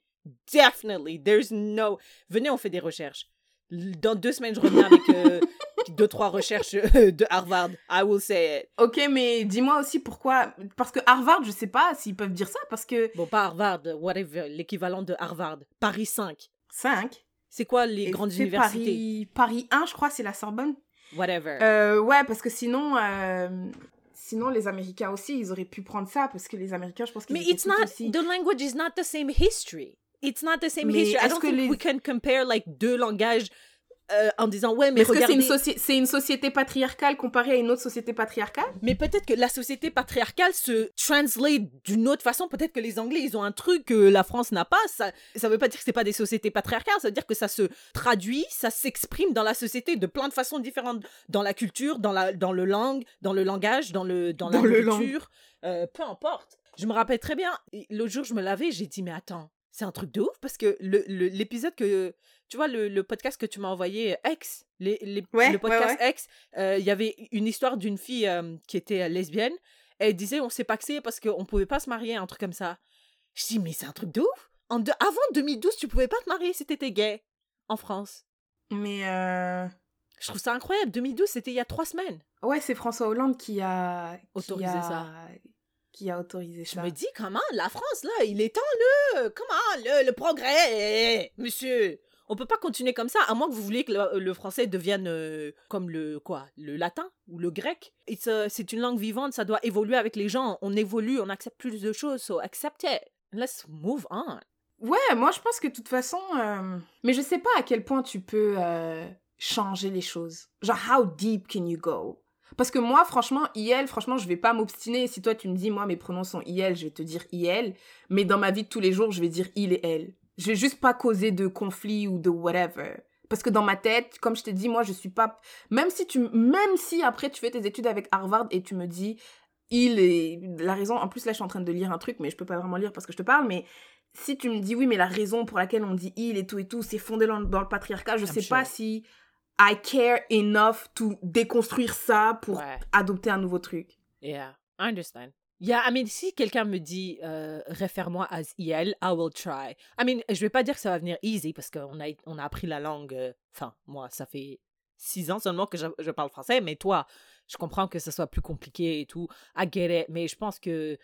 Definitely. There's no. Venez, on fait des recherches. Dans deux semaines, je reviens avec euh, deux, trois recherches euh, de Harvard. I will say it. Ok, mais dis-moi aussi pourquoi. Parce que Harvard, je sais pas s'ils peuvent dire ça, parce que Bon, pas Harvard, whatever, l'équivalent de Harvard. Paris 5. 5. C'est quoi les Et grandes universités Paris, Paris 1, je crois, c'est la Sorbonne. Whatever. Euh, ouais, parce que sinon, euh, sinon les Américains aussi, ils auraient pu prendre ça parce que les Américains, je pense qu'ils Mais it's not aussi. the language is not the same history. It's not the same Mais history. I don't que think les- we can compare like deux langages euh, en disant ouais mais Est-ce que c'est regardez. une, soci- c'est une société patriarcale comparée à une autre société patriarcale? Mais peut-être que la société patriarcale se translate d'une autre façon. Peut-être que les Anglais ils ont un truc que la France n'a pas. Ça ça veut pas dire que c'est pas des sociétés patriarcales. Ça veut dire que ça se traduit, ça s'exprime dans la société de plein de façons différentes, dans la culture, dans la dans le langue, dans le langage, dans le dans, Dans la nourriture. Euh, peu importe. Je me rappelle très bien. L'autre jour je me lavais, j'ai dit mais attends. C'est un truc de ouf parce que le- le- l'épisode que tu vois le, le podcast que tu m'as envoyé Ex les, les- Ouais, le podcast ouais, Ex euh, il y avait une histoire d'une fille euh, qui était euh, lesbienne elle disait on s'est paxé parce qu'on pouvait pas se marier un truc comme ça. Je dis mais c'est un truc de ouf! En de- avant 2012 tu pouvais pas te marier si t'étais gay en France. Mais euh, je trouve ça incroyable 2012 c'était il y a trois semaines. Ouais, c'est François Hollande qui a qui Autorisé a- ça. Qui a autorisé je ça. me dis comment la France là il est temps le comment le, le progrès? Monsieur on peut pas continuer comme ça à moins que vous vouliez que le, le français devienne euh, comme le quoi le latin ou le grec a- c'est une langue vivante ça doit évoluer avec les gens on évolue on accepte plus de choses so accept it let's move on Ouais, moi je pense que de toute façon. euh, Mais je sais pas à quel point tu peux euh, changer les choses. Genre, how deep can you go? Parce que moi, franchement, IL, franchement, je vais pas m'obstiner. Si toi tu me dis, moi mes pronoms sont IL, je vais te dire IL. Mais dans ma vie de tous les jours, je vais dire il et elle. Je vais juste pas causer de conflit ou de whatever. Parce que dans ma tête, comme je t'ai dit, moi je suis pas. Même si tu, même si après tu fais tes études avec Harvard et tu me dis il est la raison. En plus là, je suis en train de lire un truc, mais je peux pas vraiment lire parce que je te parle. Mais si tu me dis oui, mais la raison pour laquelle on dit il et tout et tout, c'est fondé dans, le patriarcat, je sais pas si I care enough to déconstruire ça pour Ouais. adopter un nouveau truc. yeah I understand Yeah, I mean, si quelqu'un me dit euh, réfère-moi à IL, I will try. I mean, je vais pas dire que ça va venir easy parce qu'on a, on a appris la langue. euh, Enfin, moi, ça fait six ans seulement que je, je parle français, mais toi, je comprends que ce soit plus compliqué et tout. I get it, mais je pense que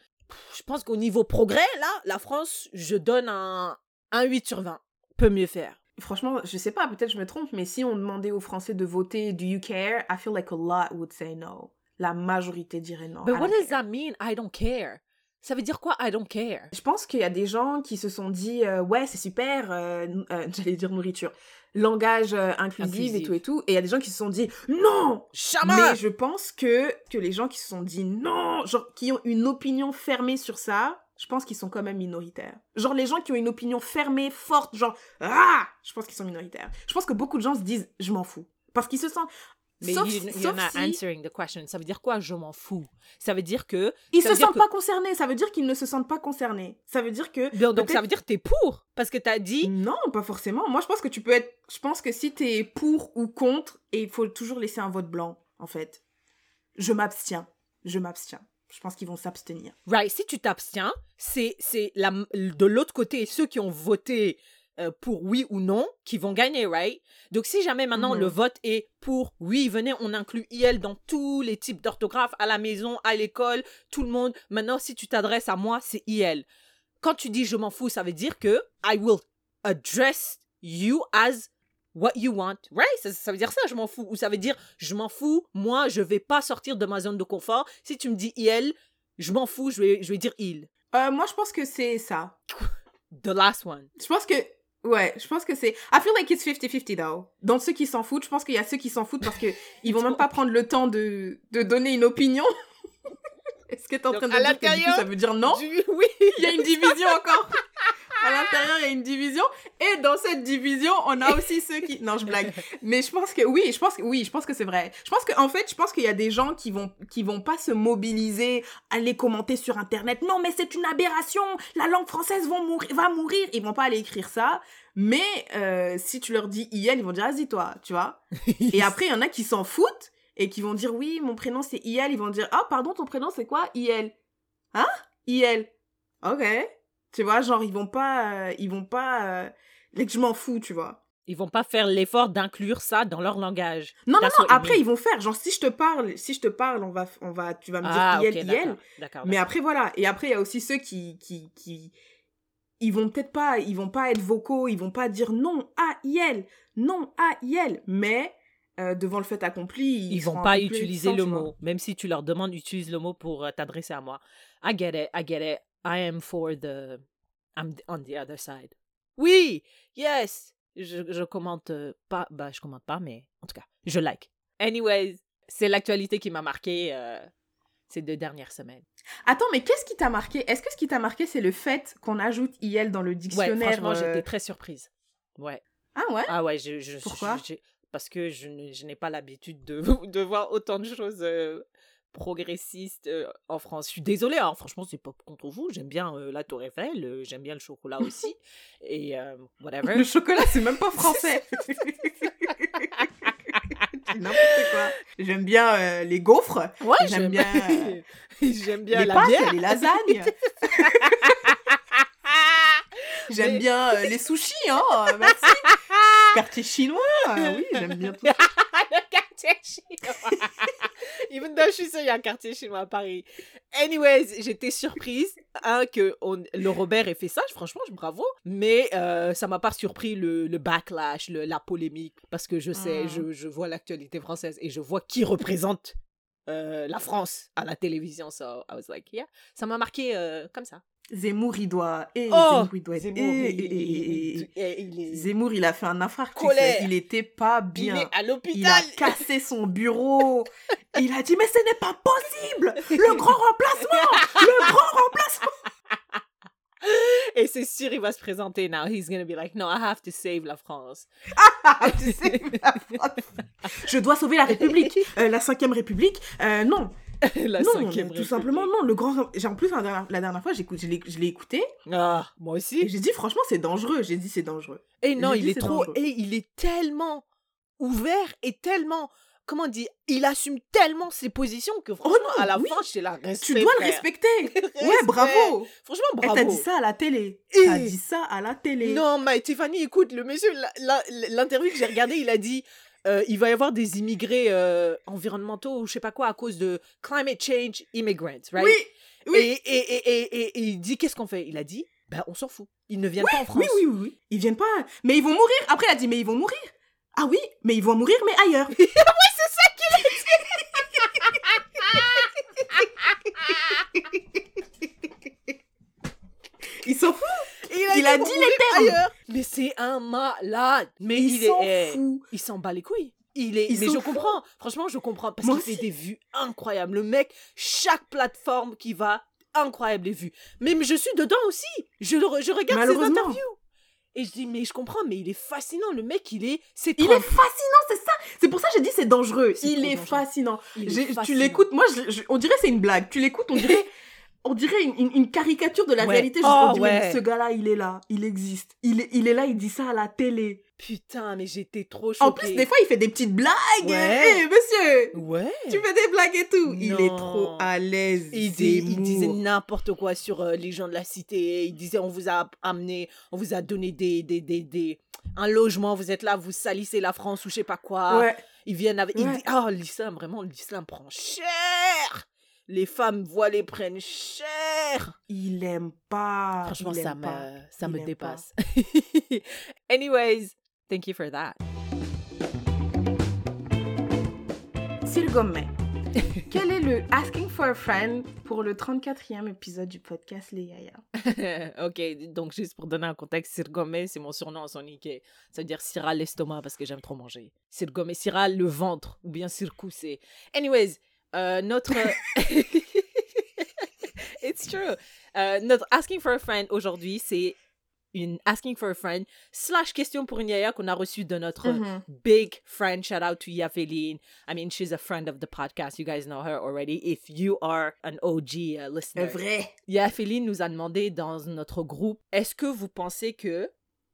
je pense qu'au niveau progrès, là, la France, je donne un, un 8 sur 20. Peut mieux faire. Franchement, je sais pas, peut-être je me trompe, mais si on demandait aux Français de voter Do you care? I feel like a lot would say no. La majorité dirait non. But I what does care. that mean? I don't care. Ça veut dire quoi? I don't care? Je pense qu'il y a des gens qui se sont dit euh, ouais c'est super, euh, euh, j'allais dire nourriture, langage inclusif et tout et tout, et il y a des gens qui se sont dit non. Jamais. Mais je pense que que les gens qui se sont dit non, genre qui ont une opinion fermée sur ça, je pense qu'ils sont quand même minoritaires. Genre les gens qui ont une opinion fermée, forte, genre ah, je pense qu'ils sont minoritaires. Je pense que beaucoup de gens se disent je m'en fous parce qu'ils se sentent Mais sauf, you, sauf you're not si answering the question. Ça veut dire quoi? Je m'en fous? Ça veut dire que. ils se sentent que- pas concernés. Ça veut dire qu'ils ne se sentent pas concernés. Ça veut dire que Donc, donc ça veut dire que t'es pour. Parce que t'as dit. Non, pas forcément. Moi, je pense que tu peux être. Je pense que si t'es pour ou contre, et il faut toujours laisser un vote blanc, en fait. Je m'abstiens. Je m'abstiens. Je pense qu'ils vont s'abstenir. Right, si tu t'abstiens, c'est c'est la de l'autre côté ceux qui ont voté euh, pour oui ou non qui vont gagner, right? Donc, si jamais maintenant Mhm. le vote est pour oui, venez, on inclut IL dans tous les types d'orthographe, à la maison, à l'école, tout le monde. Maintenant, si tu t'adresses à moi, c'est IL. Quand tu dis je m'en fous, ça veut dire que I will address you as what you want, right? Ça, ça veut dire ça, je m'en fous. Ou ça veut dire je m'en fous, moi, je vais pas sortir de ma zone de confort. Si tu me dis IL, je m'en fous, je vais, je vais dire il. Euh, moi, je pense que c'est ça. The last one. Je pense que. Ouais, je pense que c'est. I feel like it's 50-50 though. Dans ceux qui s'en foutent, je pense qu'il y a ceux qui s'en foutent parce que ils vont même pas prendre le temps de, de donner une opinion. Est-ce que t'es en Donc, train de à dire que du coup, ça veut dire non? Du- oui. Il y a une division encore. À l'intérieur, il y a une division. Et dans cette division, on a aussi ceux qui. Non, je blague. Mais je pense que oui, je pense que oui, je pense que c'est vrai. Je pense que en fait, je pense qu'il y a des gens qui vont qui vont pas se mobiliser, aller commenter sur internet. Non, mais c'est une aberration. La langue française va mourir, va mourir. Ils vont pas aller écrire ça. Mais euh, si tu leur dis IL, ils vont dire vas-y toi, tu vois. Et après, il y en a qui s'en foutent et qui vont dire oui, mon prénom c'est IL. Ils vont dire ah pardon, ton prénom c'est quoi? IL Hein? IL. Ok. Tu vois, genre ils vont pas, euh, ils vont pas. Euh, je m'en fous, tu vois. Ils vont pas faire l'effort d'inclure ça dans leur langage. Non, non, non. Après, ils vont faire. Genre, si je te parle, si je te parle, on va, on va, tu vas me dire Ah, IL, ok, IL. d'accord. D'accord. Mais après, voilà. Et après, il y a aussi ceux qui, qui, qui, ils vont peut-être pas, ils vont pas être vocaux, ils vont pas dire non à IL, non à IL. Mais euh, devant le fait accompli, ils, ils vont pas utiliser le mot. Même si tu leur demandes, utilise le mot pour euh, t'adresser à moi. I get it, I get it. I am for the... I'm on the other side. Oui, yes. Je, je commente euh, pas, bah je commente pas, mais en tout cas, je like. Anyways, c'est l'actualité qui m'a marqué euh, ces deux dernières semaines. Attends, mais qu'est-ce qui t'a marqué? Est-ce que ce qui t'a marqué, c'est le fait qu'on ajoute IL dans le Ouais, dictionnaire franchement, euh, j'étais très surprise. Ouais. Ah ouais? Ah ouais, je, je Pourquoi? je- Parce que je, n'ai pas l'habitude de, de voir autant de choses euh, progressistes euh, en France. Je suis désolée, hein, franchement, c'est pas contre vous. J'aime bien euh, la Tour Eiffel, euh, j'aime bien le chocolat aussi. et whatever. Le chocolat, c'est même pas français. C'est N'importe quoi. J'aime bien les gaufres, Ouais, j'aime bien, j'aime bien les la pâtes, bière. les lasagnes. J'aime Mais- bien les sushis, hein. Merci. Quartier chinois, oui, j'aime bien tout. Quartier chinois. Even though je suis sûre, il y a un quartier chinois à Paris. Anyways, j'étais surprise hein, que on- le Robert ait fait ça. Franchement, bravo. Mais euh, ça m'a pas surpris le, le backlash, le- la polémique. Parce que je sais, Mm. je, je vois l'actualité française et je vois qui représente euh, la France à la télévision. So I was like, yeah. Ça m'a marqué euh, comme ça. Zemmour, il doit. Oh, Zemmour, il doit être. Zemmour, il- il- il- il est- Zemmour, il a fait un infarctus. Il était pas il bien. est à Il a l'hôpital. cassé son bureau. Il a dit, mais ce n'est pas possible. Le grand remplacement. Le grand remplacement. Et c'est sûr, il va se présenter now. He's gonna be like, no, I have to save la France. Ah, la France. Je dois sauver la République. Euh, la cinquième République. Euh, non. la non, cinquième tout simplement, non. Le grand. J'ai en plus la dernière, la dernière fois, je l'ai écouté Ah, moi et aussi. j'ai dit franchement c'est dangereux. J'ai dit c'est dangereux. Et non, j'ai il dit, est trop. Et il est tellement ouvert et tellement. Comment on dit Il assume tellement ses positions que franchement, Oh non, à la oui. fin, j'étais là. Tu dois le respecter. Ouais, bravo. Franchement, bravo. t'a dit ça à la télé. Eh. T'as dit ça à la télé. Non, mais Tiffany, écoute, le monsieur, la- la- l'interview que j'ai regardée, il a dit euh, il va y avoir des immigrés euh, environnementaux ou je sais pas quoi à cause de climate change immigrants, right? Oui, oui. Et, et, et, et, il dit qu'est-ce qu'on fait? Il a dit bah on s'en fout. Ils ne viennent pas en France. Oui, oui, oui, oui. Ils viennent pas. Mais ils vont mourir. Après, il a dit, mais ils vont mourir. Ah oui, mais ils vont mourir, mais ailleurs. Ils s'en foutent. Il Il a dit les termes. Mais c'est un malade. Mais Ils il est eh, il s'en bat les couilles. Il est, Il mais je comprends. Franchement, je comprends parce qu'il fait des vues incroyables. Le mec, chaque plateforme qui va, incroyable les vues. Mais, je suis dedans aussi. Je, le, re- je regarde ses interviews. Et je dis, mais je comprends, mais il est fascinant. Le mec, il est. C'est Il est fascinant, c'est ça. C'est pour ça que j'ai dit c'est dangereux. Il est dangereux. fascinant. Il est Tu l'écoutes, moi, je- je- on dirait c'est une blague. Tu l'écoutes, on dirait, on dirait une, une- une caricature de la Ouais. réalité. Oh, on ouais. ce gars-là, il est là, il existe. Il est, il est là, il dit ça à la télé. Putain, mais j'étais trop choquée. En plus, des fois, il fait des petites blagues. Ouais. Hé, monsieur, Ouais. tu fais des blagues et tout. Il est trop à l'aise. Il, dit- il disait n'importe quoi sur euh, les gens de la cité. Il disait on vous a amené, on vous a donné des, des, des, des- un logement, vous êtes là, vous salissez la France ou je sais pas quoi. Ouais. Ils viennent avec. il dit, Ah, l'islam, vraiment, l'islam prend cher. Les femmes voilées prennent cher. Il aime pas. Franchement, il ça aime me, pas. ça Il me dépasse. Anyways, thank you for that. Sir Gommet. Quel est le Asking for a Friend pour le 34e épisode du podcast Les Yaya? Ok, donc juste pour donner un contexte, Sirgomé, c'est mon surnom en sonique. Ça veut dire Syrah l'estomac parce que j'aime trop manger. Sirgomé, Syrah le ventre, ou bien Sirkou, c'est. Anyways, euh, notre. It's true. Euh, notre Asking for a Friend aujourd'hui, c'est une Asking for a Friend slash question pour une yaya qu'on a reçue de notre Mhm. big friend. Shout out to Yafeline. I mean, she's a friend of the podcast. You guys know her already. If you are an OG uh, listener. Vrai. Yafeline nous a demandé dans notre groupe est-ce que vous pensez que.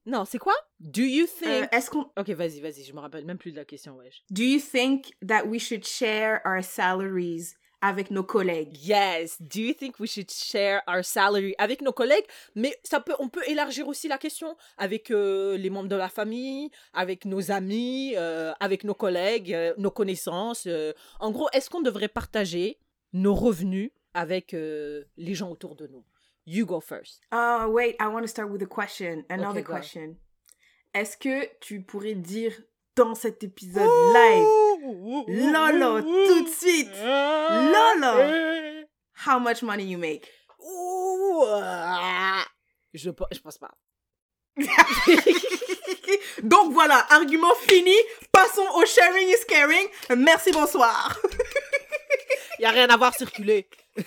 Non, c'est quoi? Do you Euh, think. Est-ce qu'on. Ok, vas-y, vas-y, je me rappelle même plus de la question, wesh. Do you think that we should share our salaries avec nos collègues? Yes, do you think we should share our salary avec nos collègues? Mais ça peut, on peut élargir aussi la question avec euh, les membres de la famille, avec nos amis, euh, avec nos collègues, nos connaissances. En gros, est-ce qu'on devrait partager nos revenus avec les gens autour de nous? You go first. Oh, wait, I want to start with a question. Another Okay, question. Est-ce que tu pourrais dire dans cet épisode live, Lolo, tout de suite, Lolo. how much money you make? Je, je pense pas. Donc voilà, argument fini. Passons au sharing is caring. Merci, bonsoir. Y a rien à voir circuler.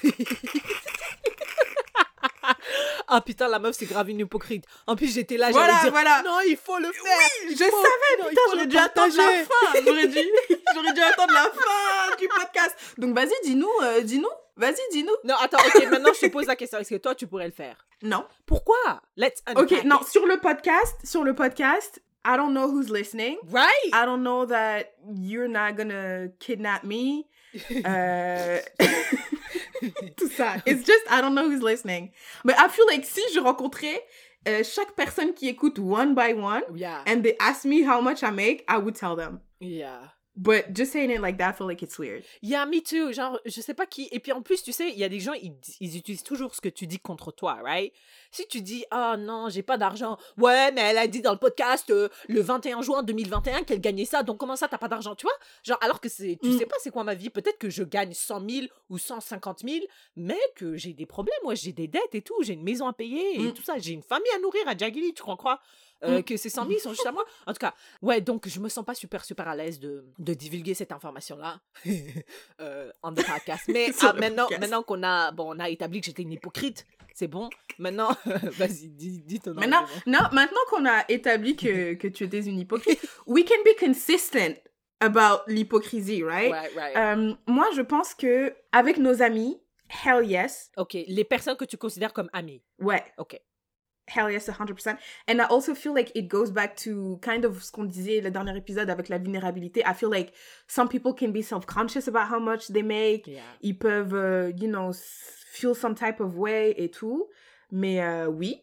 ah putain, la meuf, c'est grave une hypocrite. En plus, j'étais là, j'allais Voilà, dire voilà. non, il faut le faire. Je faut- savais, non, putain, j'aurais dû attendre la fin. J'aurais dû, j'aurais dû attendre la fin du podcast. Donc vas-y, dis-nous, euh, dis-nous. Vas-y, dis-nous. Non, attends, ok, maintenant je te pose la question. Est-ce que toi, tu pourrais le faire? Non. Pourquoi? Let's unpack Ok, non, sur le podcast, sur le podcast, I don't know who's listening. Right I don't know that you're not gonna kidnap me. Euh, Tout ça. It's just, I don't know who's listening. But I feel like si je rencontrais euh, chaque personne qui écoute one by one Yeah, and they ask me how much I make, I would tell them. yeah. But just saying it like that, I feel like it's weird. Yeah, me too. Genre, je sais pas qui. Et puis en plus, tu sais, il y a des gens, ils, ils utilisent toujours ce que tu dis contre toi, right? Si tu dis, ah non, j'ai pas d'argent. Ouais, mais elle a dit dans le podcast euh, le 21 juin 2021 qu'elle gagnait ça, donc comment ça, t'as pas d'argent, tu vois? Genre, alors que c'est, tu Mm. sais pas c'est quoi ma vie? Peut-être que je gagne 100 000 ou 150 000, mais que j'ai des problèmes. Moi, j'ai des dettes et tout. J'ai une maison à payer et Mm. tout ça. J'ai une famille à nourrir à Jagili, tu crois quoi? Euh, Mm. que ces 100 000 sont juste à moi. En tout cas, ouais, donc je me sens pas super, super à l'aise de, de divulguer cette information-là euh, en the podcast. Mais ah, maintenant, podcast. maintenant qu'on a, bon, on a établi que j'étais une hypocrite, c'est bon. Maintenant, vas-y, dis, dis ton Maintenant, argument. non, maintenant qu'on a établi que, que tu étais une hypocrite, we can be consistent about l'hypocrisie, right? Ouais. Euh, moi, je pense que avec nos amis, hell yes. ok, les personnes que tu considères comme amies. Ouais. Ok. Hell yes, 100%. And I also feel like it goes back to kind of ce qu'on disait le dernier épisode avec la vulnérabilité. I feel like some people can be self-conscious about how much they make. Yeah. Ils peuvent, euh, you know, feel some type of way et tout. Mais euh, oui.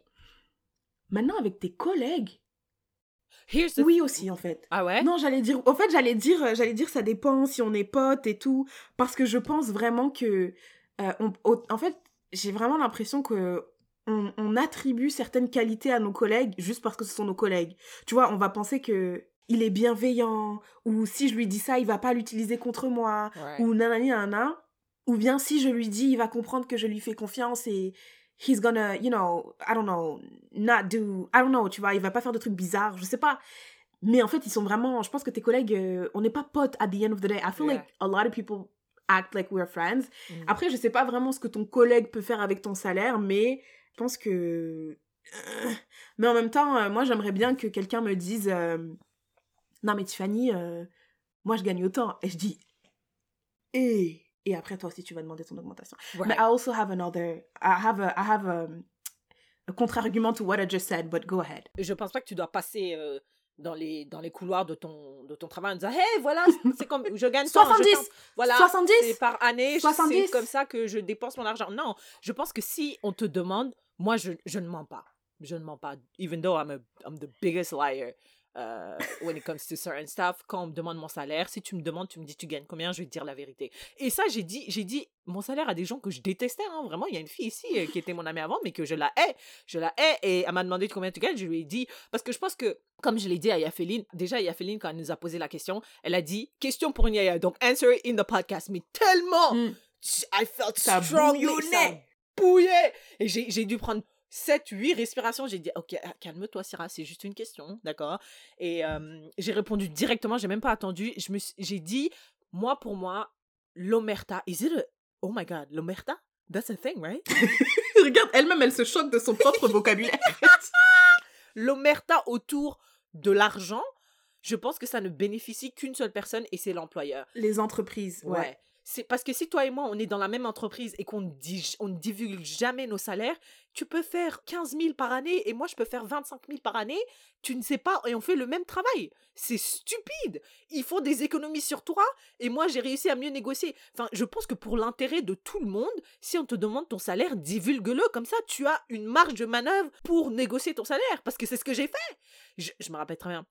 Maintenant, avec tes collègues, Here's the... oui aussi, en fait. Ah ouais? Non, j'allais dire. En fait, j'allais dire, euh, j'allais dire, ça dépend si on est potes et tout, parce que je pense vraiment que, euh, on- en fait, j'ai vraiment l'impression que on, on attribue certaines qualités à nos collègues juste parce que ce sont nos collègues. Tu vois, on va penser que il est bienveillant, ou si je lui dis ça, il va pas l'utiliser contre moi, Ouais. ou nanani nanana, ou bien si je lui dis, il va comprendre que je lui fais confiance et he's gonna, you know, I don't know, not do, I don't know, tu vois, il va pas faire de trucs bizarres, je sais pas. Mais en fait, ils sont vraiment, je pense que tes collègues, euh, on n'est pas potes at the end of the day. I feel Yeah. like a lot of people act like we're friends. Mm. Après, je sais pas vraiment ce que ton collègue peut faire avec ton salaire, mais je pense que. Mais en même temps, euh, moi, j'aimerais bien que quelqu'un me dise euh, Non, mais Tiffany, euh, moi, je gagne autant. Et je dis Et. Et après, toi aussi, tu vas demander ton augmentation. Ouais. But I also have another. I have a, I have a, a contre-argument to what I just said, but go ahead. Je pense pas que tu dois passer euh, dans les, dans les couloirs de ton, de ton travail en disant Hey, voilà, c'est comme je gagne 70 je Voilà, 70 c'est par année, c'est comme ça que je dépense mon argent. Non, je pense que si on te demande, moi, je, je ne mens pas. Je ne mens pas. Even though I'm, a, I'm the biggest liar. Uh, when it comes to certain stuff, quand on me demande mon salaire, si tu me demandes, tu me dis tu gagnes combien, je vais te dire la vérité. Et ça, j'ai dit, j'ai dit mon salaire à des gens que je détestais, hein, vraiment. Il y a une fille ici euh, qui était mon amie avant, mais que je la hais. Je la hais et elle m'a demandé combien tu gagnes. Je lui ai dit, parce que je pense que, comme je l'ai dit à Yafeline, déjà Yafeline, quand elle nous a posé la question, elle a dit question pour une Yaya, donc answer in the podcast. Mais tellement, mm. I felt ça strong, bouillonnait. Bouillait. Et j'ai dû prendre 7, 8 respirations. J'ai dit, ok, ah, calme-toi, Syrah, c'est juste une question, d'accord? Et j'ai répondu directement, j'ai même pas attendu. J'ai dit, moi, pour moi, l'omerta, is it a... Oh my god, l'omerta? That's a thing, right? Regarde, elle-même, elle se choque de son propre vocabulaire. l'omerta autour de l'argent, je pense que ça ne bénéficie qu'une seule personne et c'est l'employeur. Les entreprises, ouais c'est parce que si toi et moi, on est dans la même entreprise et qu'on ne divulgue jamais nos salaires, tu peux faire 15 000 par année et moi, je peux faire 25 000 par année. Tu ne sais pas et on fait le même travail. C'est stupide. Il faut des économies sur toi et moi, j'ai réussi à mieux négocier. Enfin, je pense que pour l'intérêt de tout le monde, si on te demande ton salaire, divulgue-le. Comme ça, tu as une marge de manœuvre pour négocier ton salaire parce que c'est ce que j'ai fait. Je, je me rappelle très bien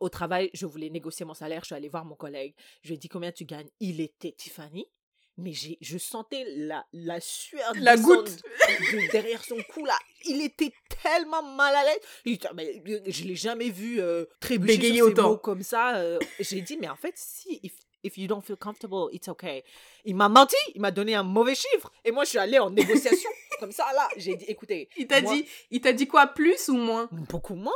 au travail, je voulais négocier mon salaire, je suis allée voir mon collègue, je lui ai dit combien tu gagnes? Il était Tiffany, mais j'ai, je sentais la, la sueur la goutte derrière son cou là. Il était tellement mal à l'aise. Je ah, mais, je l'ai jamais vu euh, trébucher sur autant. mots comme ça. Euh. j'ai dit mais en fait si if, if you don't feel comfortable, it's okay. Il m'a menti, il m'a donné un mauvais chiffre et moi je suis allée en négociation comme ça là. J'ai dit écoutez. Il t'a dit, il t'a dit quoi? Plus ou moins? Beaucoup moins.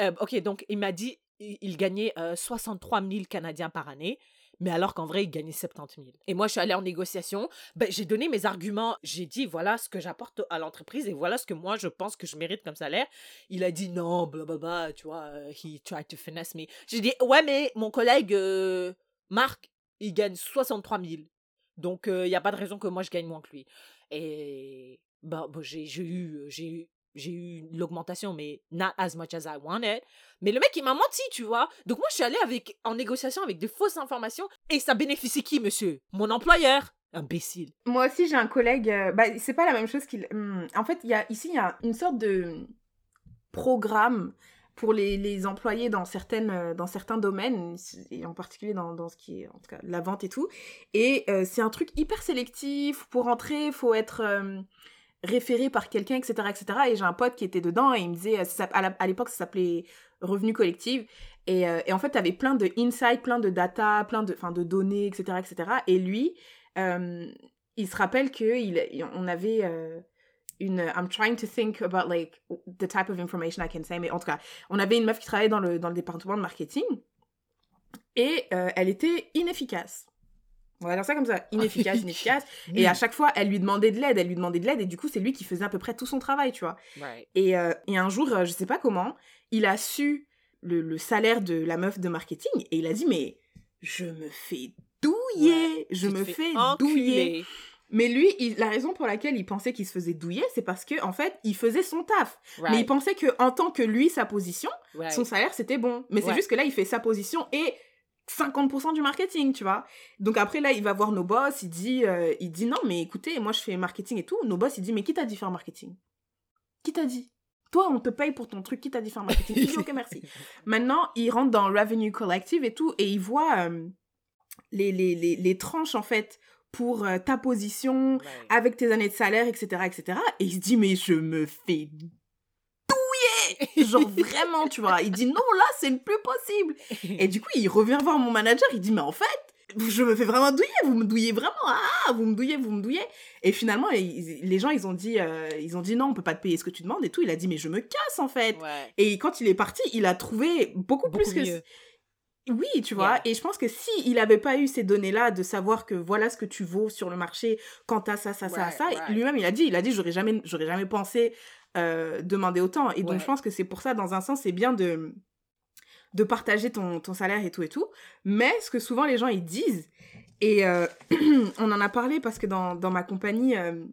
Euh, ok donc il m'a dit il gagnait 63 000 Canadiens par année, mais alors qu'en vrai, il gagnait 70 000. Et moi, je suis allée en négociation, ben, j'ai donné mes arguments, j'ai dit voilà ce que j'apporte à l'entreprise et voilà ce que moi, je pense que je mérite comme salaire. Il a dit non, blablabla, tu vois, he tried to finesse me. J'ai dit ouais, mais mon collègue Marc, il gagne 63 000. Donc, il n'y a pas de raison que moi, je gagne moins que lui. Et ben, j'ai eu, j'ai eu j'ai eu l'augmentation, mais not as much as I wanted. Mais le mec, il m'a menti, tu vois. Donc moi, je suis allée avec, en négociation avec de fausses informations. Et ça bénéficie qui, monsieur? Mon employeur. Imbécile. Moi aussi, j'ai un collègue. Euh, bah, c'est pas la même chose qu'il. Hmm, en fait, y a, ici, il y a une sorte de programme pour les, les employés dans, certaines, euh, dans certains domaines, et en particulier dans, dans ce qui est en tout cas la vente et tout. Et euh, c'est un truc hyper sélectif. Pour entrer, il faut être référé par quelqu'un, etc., etc. Et j'ai un pote qui était dedans et il me disait, euh, à l'époque, ça s'appelait Revenu Collectif. Et, euh, en fait, tu plein de insights, plein de data, plein de, de données, etc., etc. Et lui, euh, il se rappelle qu'on avait une... I'm trying to think about, like, the type of information I can say. Mais en tout cas, on avait une meuf qui travaillait dans le, dans le département de marketing. Et elle était inefficace. On va dire ça comme ça, inefficace, inefficace. Et à chaque fois, elle lui demandait de l'aide, elle lui demandait de l'aide, et du coup, c'est lui qui faisait à peu près tout son travail, tu vois. Et, euh, et, un jour, euh, je sais pas comment, il a su le, le, salaire de la meuf de marketing, et il a dit, mais je me fais douiller, je me fais douiller. Mais lui, la raison pour laquelle il pensait qu'il se faisait douiller, c'est parce que en fait, il faisait son taf. Mais il pensait que en tant que lui, sa position, son salaire c'était bon. Mais c'est juste que là, il fait sa position et 50% du marketing, tu vois. Donc après, là, il va voir nos boss, il dit, euh, il dit non, mais écoutez, moi, je fais marketing et tout. Nos boss, il dit, mais qui t'a dit faire marketing? Qui t'a dit? Toi, on te paye pour ton truc, qui t'a dit faire marketing? Il dit, ok, merci. Maintenant, il rentre dans Revenue Collective et tout, et il voit euh, les, les, les, les, tranches, en fait, pour euh, ta position, avec tes années de salaire, etc., etc. Et il se dit, mais je me fais Genre vraiment, tu vois. Il dit non, là, c'est plus possible. Et du coup, il revient voir mon manager. Il dit, mais en fait, je me fais vraiment douiller. Vous me douillez vraiment. Ah, vous me douillez, vous me douillez. Et finalement, les gens, ils ont dit, euh, ils ont dit non, on peut pas te payer ce que tu demandes et tout. Il a dit, mais je me casse en fait. Et quand il est parti, il a trouvé beaucoup, plus que. Oui, tu vois, et je pense que si il avait pas eu ces données-là de savoir que voilà ce que tu vaux sur le marché quand t'as ça, ça, ça, ça, lui-même il a dit, il a dit j'aurais jamais, j'aurais jamais pensé euh, demander autant. Et donc, je pense que c'est pour ça, dans un sens, c'est bien de, de partager ton, ton, salaire et tout et tout. Mais ce que souvent les gens, ils disent, et euh, on en a parlé parce que dans, dans ma compagnie, euh,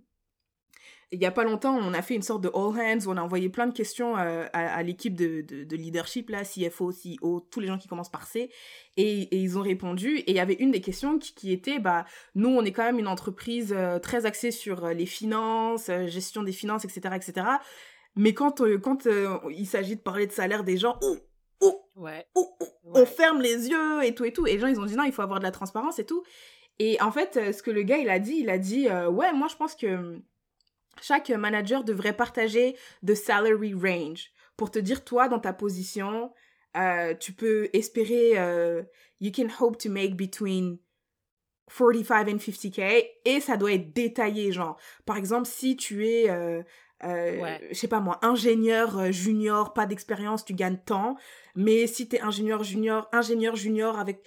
il y a pas longtemps, on a fait une sorte de all hands où on a envoyé plein de questions euh, à, l'équipe de, de, leadership, là, CFO, CEO, tous les gens qui commencent par C. Et, ils ont répondu. Et il y avait une des questions qui, était, bah, nous, on est quand même une entreprise euh, très axée sur euh, les finances, gestion des finances, etc., etc. Mais quand, quand il s'agit de parler de salaire des gens, oh, oh, ouais. oh, on ferme les yeux et tout et tout. Et les gens, ils ont dit non, il faut avoir de la transparence et tout. Et en fait, ce que le gars, il a dit, il a dit, ouais, moi, je pense que chaque manager devrait partager de salary range pour te dire, toi, dans ta position, euh, tu peux espérer, euh, you can hope to make between 45 and 50k et ça doit être détaillé, genre. Par exemple, si tu es, euh, euh je sais pas moi, ingénieur junior, pas d'expérience, tu gagnes tant. Mais si tu es ingénieur junior, ingénieur junior avec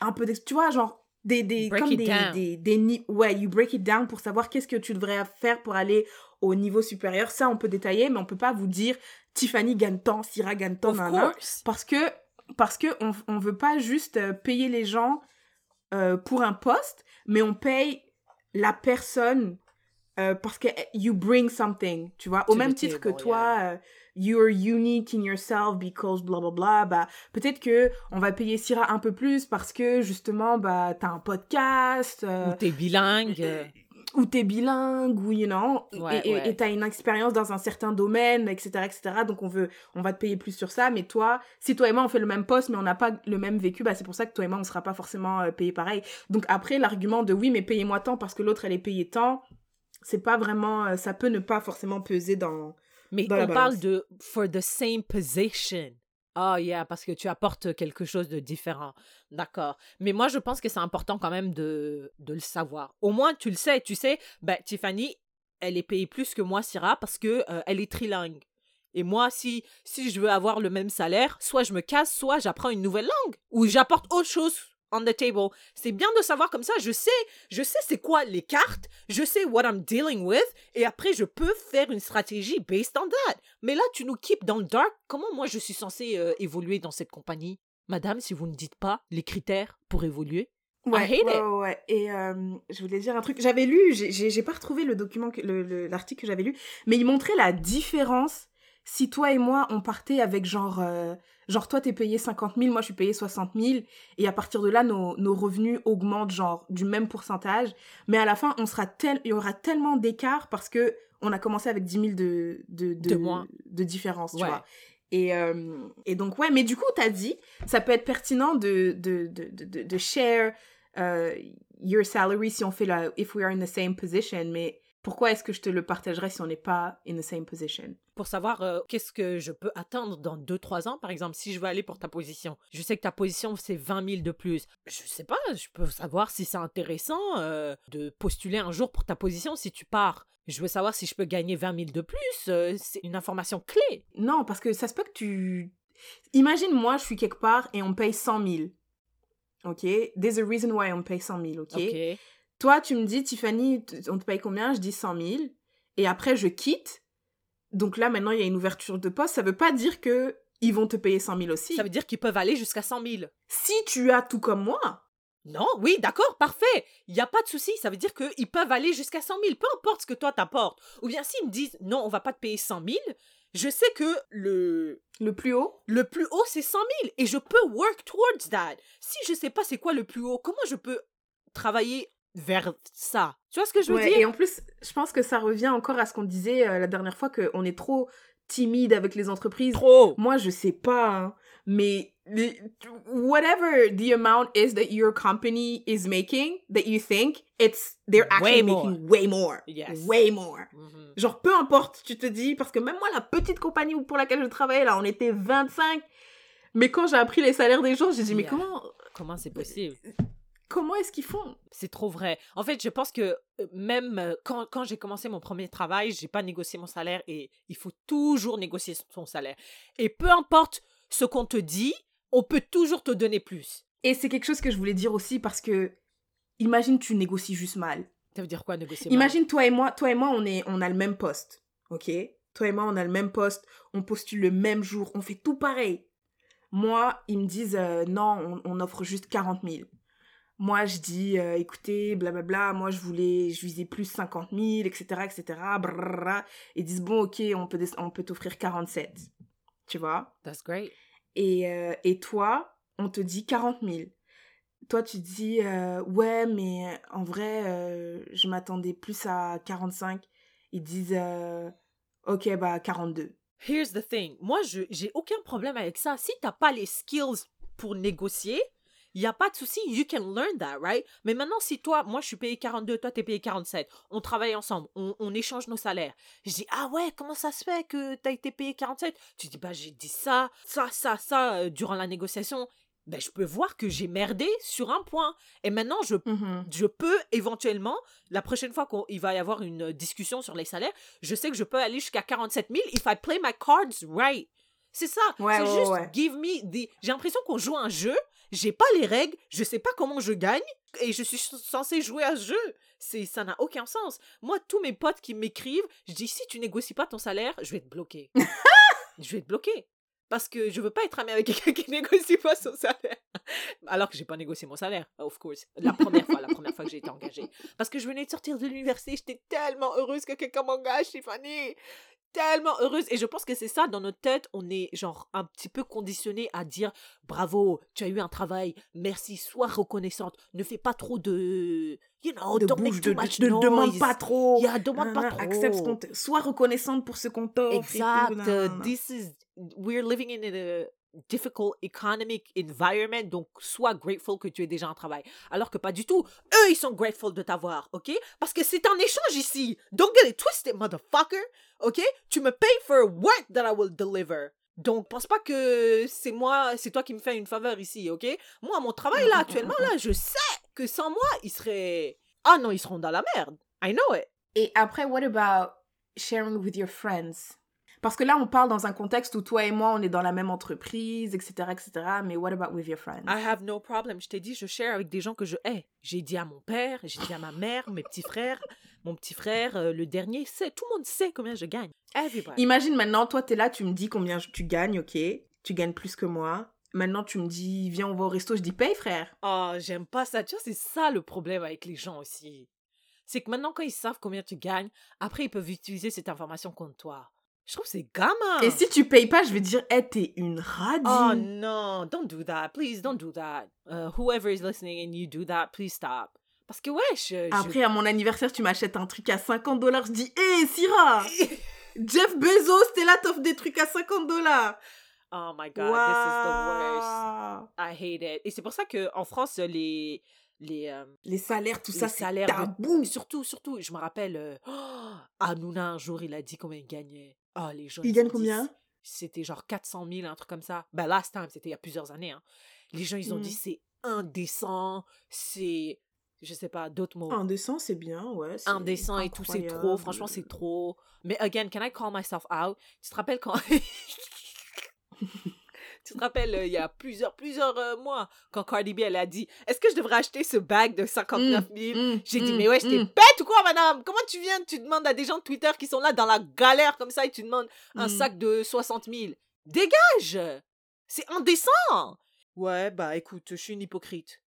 un peu d'expérience, tu vois, genre, des, des comme des, des, des, ouais you break it down pour savoir qu'est-ce que tu devrais faire pour aller au niveau supérieur. Ça on peut détailler mais on peut pas vous dire Tiffany gagne tant Syrah gagne tant parce que parce que on, on veut pas juste euh, payer les gens euh, pour un poste mais on paye la personne euh, parce que you bring something tu vois. Au même titre que toi you're unique in yourself because blah blah blah bah peut-être que on va payer Syrah un peu plus parce que justement bah t'as un podcast euh, ou t'es bilingue. euh, ou t'es bilingue ou you know et t'as une expérience dans un certain domaine etc etc donc on veut on va te payer plus sur ça. Mais toi si toi et moi on fait le même poste mais on n'a pas le même vécu bah c'est pour ça que toi et moi on sera pas forcément euh, payé pareil. Donc après l'argument de oui mais payez-moi tant parce que l'autre elle est payée tant c'est pas vraiment ça peut ne pas forcément peser dans mais on parle de for the same position. Oh yeah, parce que tu apportes quelque chose de différent. D'accord. Mais moi, je pense que c'est important quand même de, de le savoir. Au moins, tu le sais. Tu sais, ben, Tiffany, elle est payée plus que moi, Syrah, parce que euh, elle est trilingue. Et moi, si, si je veux avoir le même salaire, soit je me casse, soit j'apprends une nouvelle langue. Ou j'apporte autre chose on the table. C'est bien de savoir comme ça, je sais, je sais c'est quoi les cartes, je sais what I'm dealing with, et après je peux faire une stratégie based on that. Mais là, tu nous keep dans le dark. Comment moi je suis censé euh, évoluer dans cette compagnie? Madame, si vous ne dites pas les critères pour évoluer, Ouais, ouais, ouais, Et euh, je voulais dire un truc. J'avais lu, j'ai pas retrouvé le document, l'article que j'avais lu, mais il montrait la différence si toi et moi on partait avec genre euh, Genre, toi, t'es payé 50 000, moi, je suis payé 60 000. Et à partir de là, nos, nos, revenus augmentent, genre, du même pourcentage. Mais à la fin, on sera tel, il y aura tellement d'écart parce que on a commencé avec 10 000 de, de, de, de, différence, tu vois. Et, euh, et donc, ouais, mais du coup, t'as dit, ça peut être pertinent de, de, de, de, share uh, your salary si on fait la, if we are in the same position. Mais pourquoi est-ce que je te le partagerais si on n'est pas in the same position? Pour savoir euh, qu'est-ce que je peux attendre dans 2-3 ans, par exemple, si je veux aller pour ta position. Je sais que ta position, c'est 20 000 de plus. Je sais pas, je peux savoir si c'est intéressant euh, de postuler un jour pour ta position si tu pars. Je veux savoir si je peux gagner 20 000 de plus. Euh, c'est une information clé. Non, parce que ça se peut que tu... Imagine, moi, je suis quelque part et on paye 100 000. OK? There's a reason why on paye 100 000, OK, okay. Toi, tu me dis, Tiffany, on te paye combien? Je dis 100 000. Et après, je quitte. Donc là, maintenant, il y a une ouverture de poste. Ça veut pas dire que ils vont te payer 100 000 aussi. Ça veut dire qu'ils peuvent aller jusqu'à 100 000. Si tu as tout comme moi. Non, oui, d'accord, parfait. Il n'y a pas de souci. Ça veut dire qu'ils peuvent aller jusqu'à 100 000. Peu importe ce que toi t'apportes. Ou bien s'ils me disent, non, on va pas te payer 100 000, je sais que le... Le plus haut Le plus haut, c'est 100 000. Et je peux work towards that. Si je sais pas c'est quoi le plus haut, comment je peux travailler vers ça. Tu vois ce que je veux dire? Et en plus, je pense que ça revient encore à ce qu'on disait euh, la dernière fois, qu'on est trop timide avec les entreprises. Trop Moi, je sais pas, hein, mais whatever the amount is that your company is making, that you think, it's they're actually making way more. Yes. Way more. Mm-hmm. Genre, peu importe, tu te dis, parce que même moi, la petite compagnie pour laquelle je travaillais, là, on était 25. Mais quand j'ai appris les salaires des gens, j'ai dit, mais comment... Comment c'est possible? Comment est-ce qu'ils font? C'est trop vrai. En fait, je pense que euh, même euh, quand, quand j'ai commencé mon premier travail, j'ai pas négocié mon salaire et il faut toujours négocier son salaire. Et peu importe ce qu'on te dit, on peut toujours te donner plus. Et c'est quelque chose que je voulais dire aussi parce que imagine tu négocies juste mal. Ça veut dire quoi négocier mal? Imagine toi et moi, toi et moi on est on a le même poste. OK? Toi et moi on a le même poste, on postule le même jour, on fait tout pareil. Moi, ils me disent euh, non, on, on offre juste 40 000 moi je dis euh, écoutez blablabla moi je voulais je visais plus 50 000 etc etc et ils disent bon ok on peut on peut t'offrir 47 tu vois? That's great. et, euh, et toi on te dit 40 000 toi tu dis euh, ouais mais en vrai euh, je m'attendais plus à 45 ils disent euh, ok bah 42 Here's the thing. Moi, je j'ai aucun problème avec ça. Si t'as pas les skills pour négocier, il y a pas de souci. You can learn that, right? Mais maintenant, si toi, moi, je suis payé 42, toi, t'es payé 47, on travaille ensemble, on, on échange nos salaires. Je dis, ah ouais, comment ça se fait que t'as été payé 47? Tu dis, bah, j'ai dit ça, ça, ça, ça, euh, durant la négociation. Ben, je peux voir que j'ai merdé sur un point. Et maintenant, je Mhm. je peux éventuellement, la prochaine fois qu'il va y avoir une discussion sur les salaires, je sais que je peux aller jusqu'à 47 000 if I play my cards right. C'est ça. Ouais, c'est ouais, juste ouais. give me the. J'ai l'impression qu'on joue un jeu, j'ai pas les règles, je sais pas comment je gagne et je suis censé jouer à ce jeu. C'est ça n'a aucun sens. Moi, tous mes potes qui m'écrivent, je dis si tu négocies pas ton salaire, je vais te bloquer. je vais te bloquer. Parce que je veux pas être ami avec quelqu'un qui négocie pas son salaire. Alors que j'ai pas négocié mon salaire, of course. La première fois, la première fois que j'ai été engagée. Parce que je venais de sortir de l'université, j'étais tellement heureuse que quelqu'un m'engage, Tiffany. Tellement heureuse. Et je pense que c'est ça, dans notre tête, on est genre un petit peu conditionné à dire bravo, tu as eu un travail, merci, sois reconnaissante, ne fais pas trop de. You know, de don't make bouge, too de, much de- de- demande pas trop. Yeah, demande pas Nanana, trop. accepte ce qu'on Sois reconnaissante pour ce qu'on t'offre. Exact. Uh. This is we're living in a difficult economic environment, donc sois grateful que tu aies déjà un travail. Alors que pas du tout. Eux, ils sont grateful de t'avoir, ok? Parce que c'est un échange ici. Don't get it twisted, motherfucker. Ok? Tu me payes for work that I will deliver? Donc, pense pas que c'est moi, c'est toi qui me fais une faveur ici, ok? Moi, mon travail là, actuellement, là, je sais que sans moi, ils seraient. Ah non, ils seront dans la merde. I know it. Et après, what about sharing with your friends? Parce que là, on parle dans un contexte où toi et moi, on est dans la même entreprise, etc., etc. Mais what about with your friends? I have no problem. Je t'ai dit, je share avec des gens que je hais. J'ai dit à mon père, j'ai dit à ma mère, mes petits frères, mon petit frère, euh, le dernier, sait, tout le monde sait combien je gagne. Everybody. Imagine maintenant, toi, t'es là, tu me dis combien je- tu gagnes, ok? Tu gagnes plus que moi. Maintenant, tu me dis, viens, on va au resto. Je dis, paye, frère. Oh, j'aime pas ça. Tu vois, c'est ça le problème avec les gens aussi. C'est que maintenant, quand ils savent combien tu gagnes, après, ils peuvent utiliser cette information contre toi. Je trouve que c'est gamin. Et si tu payes pas, je vais dire, hé, t'es une radine. Oh non, don't do that. Please, don't do that. Uh, whoever is listening and you do that, please stop. Parce que, ouais, je... je- Après, à mon anniversaire, tu m'achètes un truc à 50 dollars. Je dis, hé, Syrah Jeff Bezos, t'es là, t'offres des trucs à 50 dollars. Oh my god, this is the worst. I hate it. Et c'est pour ça que en France, les les euh, Les salaires, tout Les ça, c'est salaires de- tabou. surtout surtout, je me rappelle euh, oh, un jour, il a dit combien il gagnait. Oh les gens. Il ils gagne ont dit combien C'était genre 400 000, un truc comme ça. Ben last time, c'était il y a plusieurs années. Hein. Les gens, ils ont Mm. dit c'est indécent, c'est je sais pas d'autres mots. Indécent, c'est bien, ouais. c'est Indécent et tout, c'est trop. Franchement, c'est trop. Mais again, can I call myself out? Tu te rappelles quand. tu te rappelles, euh, il y a plusieurs, plusieurs euh, mois, quand Cardi B, elle a dit Est-ce que je devrais acheter ce bag de 59 000 Mm, J'ai dit mm, Mais ouais, j'étais mm. bête ou quoi, madame? Comment tu viens Tu demandes à des gens de Twitter qui sont là dans la galère comme ça et tu demandes un Mm. sac de 60 000. Dégage C'est indécent Ouais, bah écoute, je suis une hypocrite.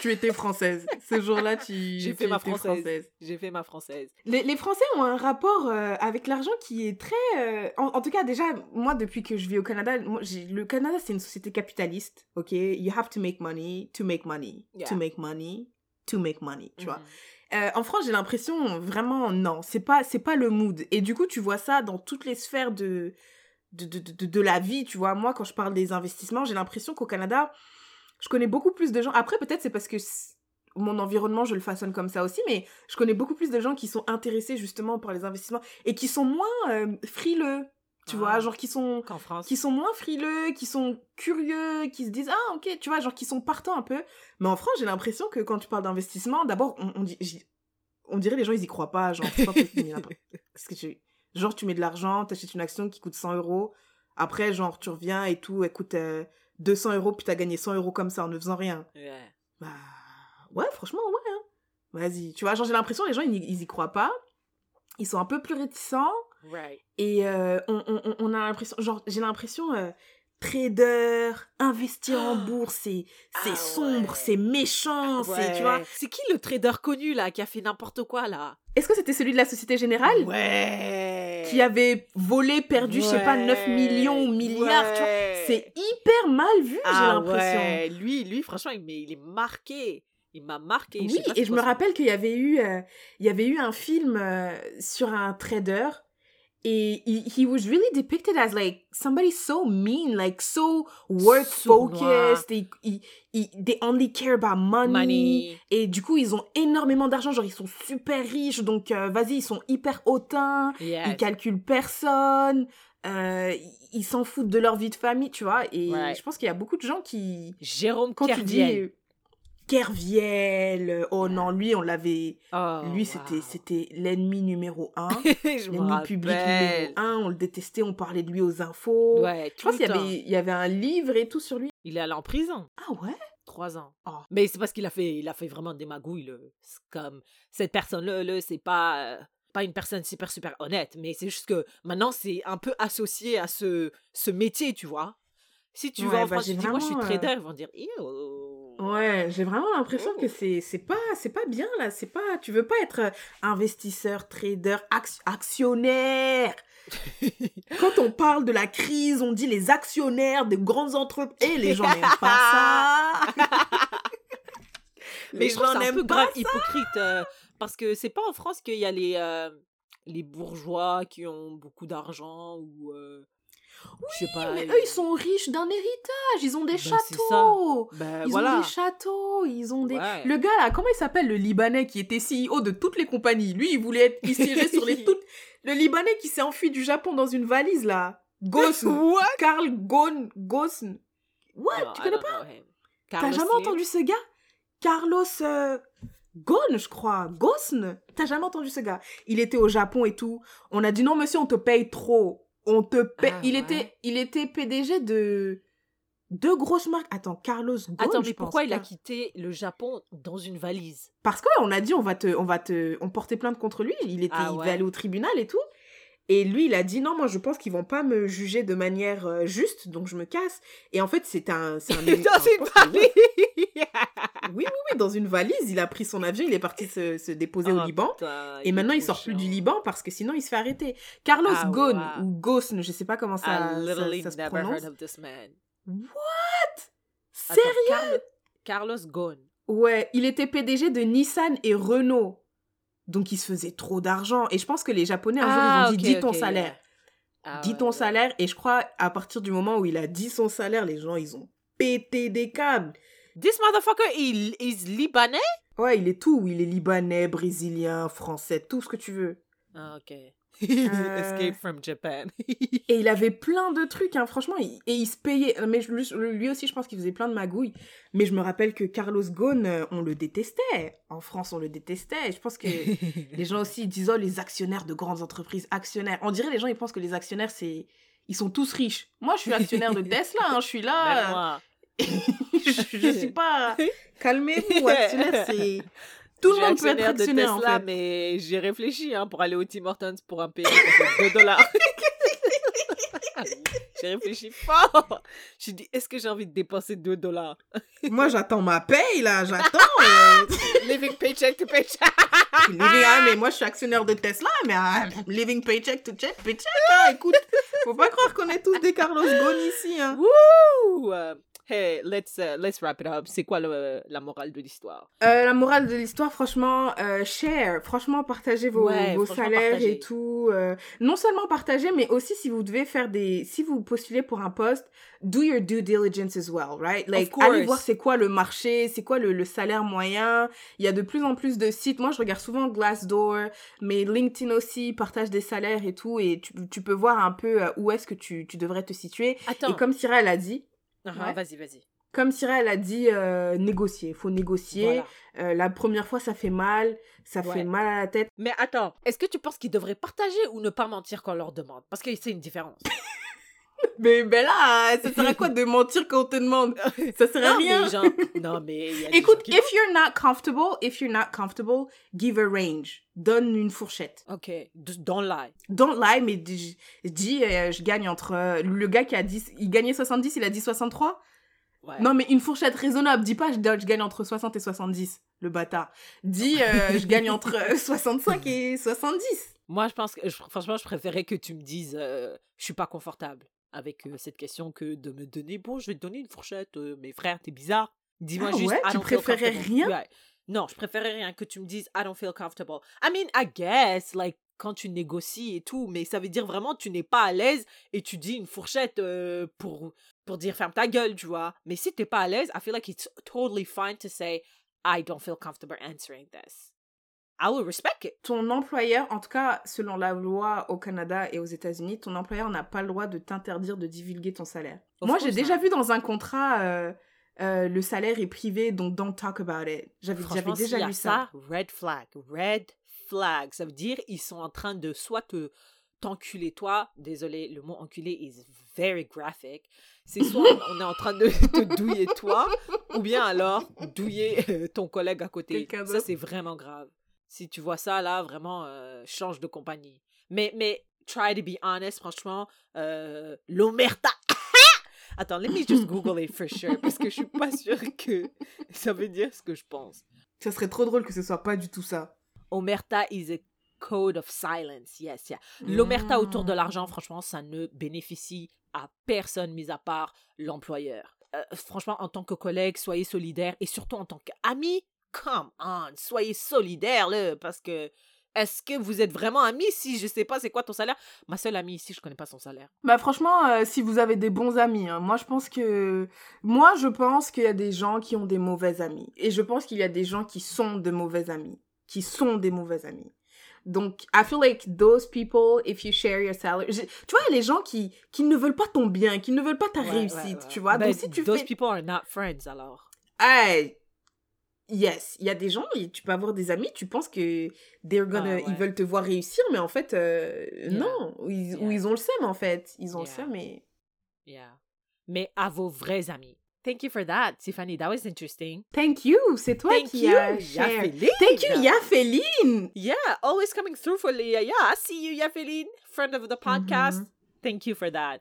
Tu étais française. Ce jour-là, tu. J'ai tu fait ma étais française. J'ai fait ma française. Les, les Français ont un rapport euh, avec l'argent qui est très. euh, en, en tout cas, déjà, moi, depuis que je vis au Canada, moi, le Canada, c'est une société capitaliste. Ok, you have to make money to make money, Yeah. to make money, to make money. Tu vois? Mhm. Euh, en France, j'ai l'impression vraiment non, c'est pas c'est pas le mood. Et du coup, tu vois ça dans toutes les sphères de de, de, de, de la vie, tu vois? Moi, quand je parle des investissements, j'ai l'impression qu'au Canada, je connais beaucoup plus de gens. Après, peut-être c'est parce que mon environnement, je le façonne comme ça aussi, mais je connais beaucoup plus de gens qui sont intéressés justement par les investissements et qui sont moins euh, frileux, tu Ah. vois, genre qui sont France. qui sont moins frileux, qui sont curieux, qui se disent ah ok, tu vois, genre qui sont partants un peu. Mais en France, j'ai l'impression que quand tu parles d'investissement, d'abord on, on dit, j'y- on dirait les gens ils y croient pas, genre pas parce que tu, genre tu mets de l'argent, t'achètes une action qui coûte 100 euros, après genre tu reviens et tout, coûte euh, 200 euros puis t'as gagné 100 euros comme ça en ne faisant rien. Ouais. Bah ouais, franchement ouais. hein. Vas-y, tu vois, genre j'ai l'impression les gens ils, ils y croient pas, ils sont un peu plus réticents. Right. Et euh, on, on- on- a l'impression, genre, j'ai l'impression, euh, trader, investir en bourse, c'est c'est Ah sombre, ouais. c'est méchant, c'est tu vois. C'est qui le trader connu là qui a fait n'importe quoi là? Est-ce que c'était celui de la Société Générale Ouais. qui avait volé, perdu, je sais pas, 9 millions ou milliards, tu vois? Ouais. C'est hyper mal vu, j'ai ah l'impression. ouais. Lui, lui, franchement, il, mais il est marqué. Il m'a marqué. Oui, et je me rappelle qu'il y avait eu, euh, il y avait eu un film euh, sur un trader et he, he was really depicted as like somebody so mean, like so work focused. They, he- he- they only care about money. Money. Et du coup, ils ont énormément d'argent, genre ils sont super riches, donc euh, vas-y, ils sont hyper hautains, Yes. ils calculent personne, euh, ils- s'en foutent de leur vie de famille, tu vois. Et Ouais. je pense qu'il y a beaucoup de gens qui, Jérôme quand tu dis Kerviel, oh non, lui, on l'avait. Oh, lui, c'était, wow. c'était l'ennemi numéro un. je l'ennemi public numéro un. On le détestait, on parlait de lui aux infos. Ouais, Je pense tout qu'il y le temps. avait, il y avait un livre et tout sur lui. Il est allé en prison. Ah ouais? Trois ans. Oh. Mais c'est parce qu'il a fait, il a fait vraiment des magouilles. C'est comme cette personne-là, là, c'est pas, euh, pas une personne super super honnête, mais c'est juste que maintenant c'est un peu associé à ce, ce métier, tu vois. Si tu vas Ouais, en bah, France, tu dis moi je suis euh, trader, ils vont dire. Ouais, j'ai vraiment l'impression Oh. que c'est, c'est pas, c'est pas bien là. C'est pas, tu veux pas être euh, investisseur, trader, ac- actionnaire. Quand on parle de la crise, on dit les actionnaires de grandes entreprises. Et les gens n'aiment pas ça. Mais les je trouve ça un peu grave hypocrite euh, parce que c'est pas en France qu'il y a les euh, les bourgeois qui ont beaucoup d'argent ou euh, je sais pas. Mais eux, ils sont riches d'un héritage. Ils ont des Bah, châteaux. Ben, Ils voilà. ont des châteaux, ils ont des... Ouais. Le gars là, comment il s'appelle le Libanais qui était CEO de toutes les compagnies? Lui, il voulait être... Il siégeait sur les toutes... Le Libanais qui s'est enfui du Japon dans une valise là. Gosn. What? Karl Gon... Gosn. What Tu connais pas? T'as jamais Slim? entendu ce gars? Carlos... euh, Ghosn, je crois. Gosn? T'as jamais entendu ce gars? Il était au Japon et tout. On a dit non monsieur, on te paye trop. On te paye... Ah, il, ouais. était... il était PDG de... Deux grosses marques. Attends, Carlos Ghosn, Attends, je mais pense. pourquoi il a quitté le Japon dans une valise? Parce que on a dit on va te, on va te, on portait plainte contre lui. Il était, Ah il ouais. devait aller au tribunal et tout. Et lui, il a dit non, moi je pense qu'ils vont pas me juger de manière euh, juste, donc je me casse. Et en fait, c'est un, c'est un, Dans un une valise Oui, oui, oui, dans une valise. Il a pris son avion, il est parti se, se déposer au Oh, Liban. putain, Et maintenant, il sort plus du. Liban parce que sinon, il se fait arrêter. Carlos Ah, Ghosn wow. ou Ghosn, je sais pas comment ça, I ça, literally ça se never prononce. heard of this man. What? Attends, Sérieux? Carlo- Carlos Ghosn. Ouais, il était PDG de Nissan et Renault. Donc il se faisait trop d'argent. Et je pense que les Japonais, un jour, ils ont dit, ok, dis ton salaire. Ah, dis ton ouais. salaire. Et je crois, à partir du moment où il a dit son salaire, les gens, ils ont pété des câbles. This motherfucker, il is libanais? Ouais, il est tout. Il est libanais, brésilien, français, tout ce que tu veux. Ah, ok. Euh. Escape from Japan. Et il avait plein de trucs, hein, franchement. il- et il se payait. Mais lui, lui aussi, je pense qu'il faisait plein de magouilles. Mais je me rappelle que Carlos Ghosn, euh, on le détestait. En France, on le détestait. Je pense que les gens aussi ils disent oh, les actionnaires de grandes entreprises, actionnaires. On dirait les gens, ils pensent que les actionnaires, c'est. Ils sont tous riches. Moi, je suis actionnaire de Tesla, hein, je suis là. je, je suis pas. Calmez-vous, actionnaire, c'est. Tout le monde peut être actionnaire de en Tesla, fait. mais j'ai réfléchi hein, pour aller au Tim Hortons pour un payer 2 dollars. j'ai réfléchi fort. J'ai dit, est-ce que j'ai envie de dépenser 2 dollars? Moi, j'attends ma paye, là, j'attends. euh, Living paycheck to paycheck. living, ah, mais moi, je suis actionnaire de Tesla, mais ah, living paycheck to check, paycheck, hein, écoute. Faut pas croire qu'on est tous des Carlos Ghosn ici, hein. Wouh Euh, Hey, let's, uh, let's wrap it up. C'est quoi le- la morale de l'histoire? Euh, la morale de l'histoire, franchement, euh, share. Franchement, partagez vos, Ouais, vos franchement, salaires partagez. et tout. euh, non seulement partagez, mais aussi si vous devez faire des... Si vous postulez pour un poste, do your due diligence as well, right? Like, allez voir c'est quoi le marché, c'est quoi le, le salaire moyen. Il y a de plus en plus de sites. Moi, je regarde souvent Glassdoor, mais LinkedIn aussi partage des salaires et tout. Et tu, tu peux voir un peu euh, où est-ce que tu, tu devrais te situer. Attends. Et comme Syrah, elle a dit, Ouais. Vas-y, vas-y. comme Syrah, elle a dit, euh, négocier. Il faut négocier. Voilà. Euh, la première fois, ça fait mal, ça Ouais. fait mal à la tête. Mais attends, est-ce que tu penses qu'ils devraient partager ou ne pas mentir quand on leur demande? Parce que c'est une différence. Mais ben là, ça sert à quoi de mentir quand on te demande? Ça sert à rien. mais genre, non, mais y a des Écoute, gens qui if you're not comfortable, if you're not comfortable, give a range. Donne une fourchette. Ok, don't lie. Don't lie, mais dis, dis, euh, je gagne entre... euh, le gars qui a dit... Il gagnait 70, il a dit 63 Ouais. Non, mais une fourchette raisonnable. Dis pas, je, je gagne entre 60 et 70, le bâtard. Dis, euh, je gagne entre euh, 65 et 70. Moi, je pense que, je- franchement, je préférais que tu me dises, euh, je suis pas confortable avec euh, cette question que de me donner, bon, je vais te donner une fourchette, euh, mais frère, t'es bizarre. Dis-moi Ah juste, ouais, I tu préférais rien? Ouais. Non, je préférais rien que tu me dises, I don't feel comfortable. I mean, I guess, like, quand tu négocies et tout, mais ça veut dire vraiment tu n'es pas à l'aise et tu dis une fourchette euh, pour, pour dire ferme ta gueule, tu vois. Mais si t'es pas à l'aise, I feel like it's totally fine to say, I don't feel comfortable answering this. I will respect it. Ton employeur, en tout cas, selon la loi au Canada et aux États-Unis, ton employeur n'a pas le droit de t'interdire de divulguer ton salaire. Of Moi, j'ai déjà vu dans un contrat, euh, euh, le salaire est privé, donc don't talk about it. J'avais déjà a lu ça. red flag. Red flag. Ça veut dire ils sont en train de soit te t'enculer toi. Désolé, le mot enculer is very graphic. C'est soit on est en train de te douiller toi, ou bien alors douiller euh, ton collègue à côté. Ça, c'est vraiment grave. Si tu vois ça, là, vraiment, euh, change de compagnie. Mais, mais, try to be honest, franchement, euh, l'omerta. Attends, let me just Google it for sure, parce que je suis pas sûre que ça veut dire ce que je pense. Ça serait trop drôle que ce soit pas du tout ça. Omerta is a code of silence. Yes, yeah. L'omerta autour de l'argent, franchement, ça ne bénéficie à personne, mis à part l'employeur. Euh, franchement, en tant que collègue, soyez solidaire et surtout en tant qu'ami, come on, soyez solidaire, là, parce que est-ce que vous êtes vraiment amis si je sais pas c'est quoi ton salaire? Ma seule amie ici, je connais pas son salaire. Bah franchement, euh, si vous avez des bons amis, hein, moi je pense que... Moi je pense qu'il y a des gens qui ont des mauvais amis. Et je pense qu'il y a des gens qui sont de mauvais amis. Qui sont des mauvais amis. Donc, I feel like those people, if you share your salary... je- Tu vois, les gens qui, qui ne veulent pas ton bien, qui ne veulent pas ta Ouais, réussite, ouais, ouais. tu vois? Ben, Donc si tu those fais... people are not friends, alors. Hey, yes, il y a des gens, tu peux avoir des amis, tu penses que they're gonna, Ah, ouais. ils veulent te voir réussir, mais en fait, euh, Yeah. non. Ou ils, Yeah. ils ont le seum, en fait. Ils ont le Yeah. seum, mais... Yeah. Mais à vos vrais amis. Thank you for that, Tiffany. That was interesting. Thank you, c'est toi Thank qui you, shared. Yafeline. Thank you, Yafeline. Yeah, always coming through for Leah. Yeah, I see you, Yafeline, friend of the podcast. Mhm. Thank you for that.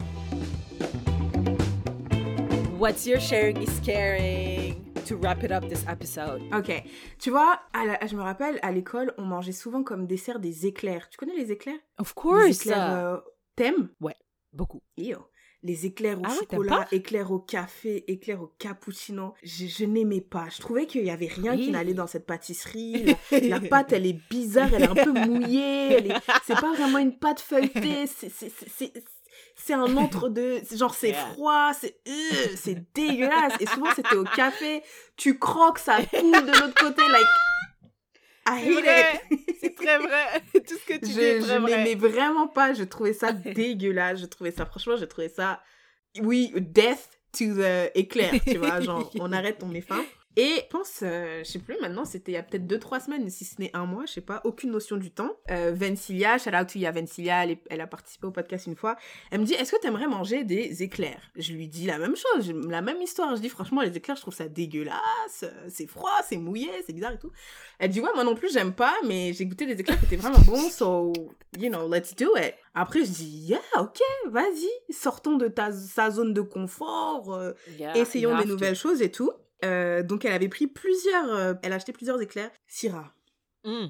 What's your sharing is caring? To wrap it up this episode? Ok, tu vois, à la- je me rappelle, à l'école, on mangeait souvent comme dessert des éclairs. Tu connais les éclairs? Of Les course. éclairs euh, t'aimes Beaucoup. Ew. Les éclairs au Ah ouais, chocolat, éclairs au café, éclairs au cappuccino. Je, je n'aimais pas. Je trouvais qu'il y avait rien qui n'allait dans cette pâtisserie. La, la pâte, elle est bizarre, elle est un peu mouillée. est- C'est pas vraiment une pâte feuilletée. c'est- c'est- un entre-deux. Genre, c'est froid, c'est euh, c'est dégueulasse. Et souvent, c'était au café. Tu croques, ça coule de l'autre côté. Like, I C'est très vrai. Tout ce que tu dis Je, je très vrai. n'aimais vraiment pas. Je trouvais ça dégueulasse. Je trouvais ça, franchement, je trouvais ça. Oui, death to the éclair, tu vois. Genre, on arrête, on met fin. Et je pense, euh, je sais plus maintenant, c'était il y a peut-être 2-3 semaines, si ce n'est un mois, je sais pas, aucune notion du temps. Euh, Vencilia, shout out to ya Vencilia, elle, est- elle a participé au podcast une fois. Elle me dit, est-ce que t'aimerais manger des éclairs? Je lui dis la même chose, la même histoire. Je dis, franchement, les éclairs, je trouve ça dégueulasse, c'est froid, c'est mouillé, c'est bizarre et tout. Elle dit, ouais, moi non plus, j'aime pas, mais j'ai goûté des éclairs qui étaient vraiment bons, so, you know, let's do it. Après, je dis, yeah, ok, vas-y, sortons de ta, sa zone de confort, euh, Yeah, essayons des to. nouvelles choses et tout. Euh, donc, elle avait pris plusieurs, euh, elle a acheté plusieurs éclairs. Syrah, Mm.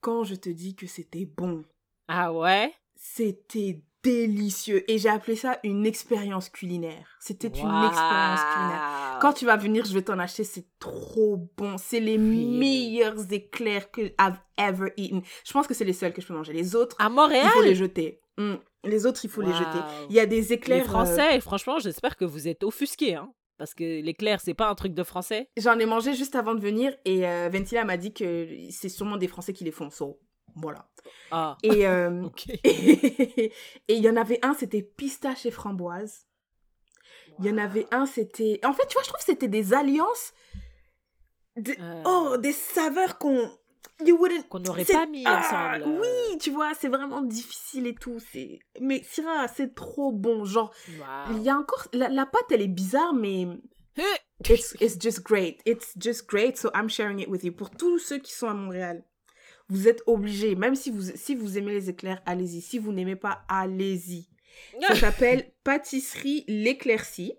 quand je te dis que c'était bon, Ah ouais? c'était délicieux. Et j'ai appelé ça une expérience culinaire. C'était une expérience culinaire. Quand tu vas venir, je vais t'en acheter, c'est trop bon. C'est les meilleurs éclairs que I've ever eaten. Je pense que c'est les seuls que je peux manger. Les autres, À il faut les jeter. Mm. Les autres, il faut les jeter. Il y a des Les éclairs. euh, Français, franchement, j'espère que vous êtes offusqués, hein. Parce que l'éclair, c'est pas un truc de Français. J'en ai mangé juste avant de venir et euh, Ventila m'a dit que c'est sûrement des Français qui les font. So, voilà. Ah, Et euh, ok. et il y en avait un, c'était pistache et framboise. Il y en avait un, c'était. En fait, tu vois, je trouve que c'était des alliances. de- Euh. Oh, des saveurs qu'on. You wouldn't. Qu'on n'aurait pas mis Ah, ensemble. Oui, tu vois, c'est vraiment difficile et tout. C'est. Mais Syrah, c'est trop bon. Genre, il y a encore. La, la pâte, elle est bizarre, mais Huh. it's, it's just great. It's just great, so I'm sharing it with you. Pour tous ceux qui sont à Montréal, vous êtes obligés, même si vous, si vous aimez les éclairs, allez-y. Si vous n'aimez pas, allez-y. Ça s'appelle Pâtisserie L'Éclaircie.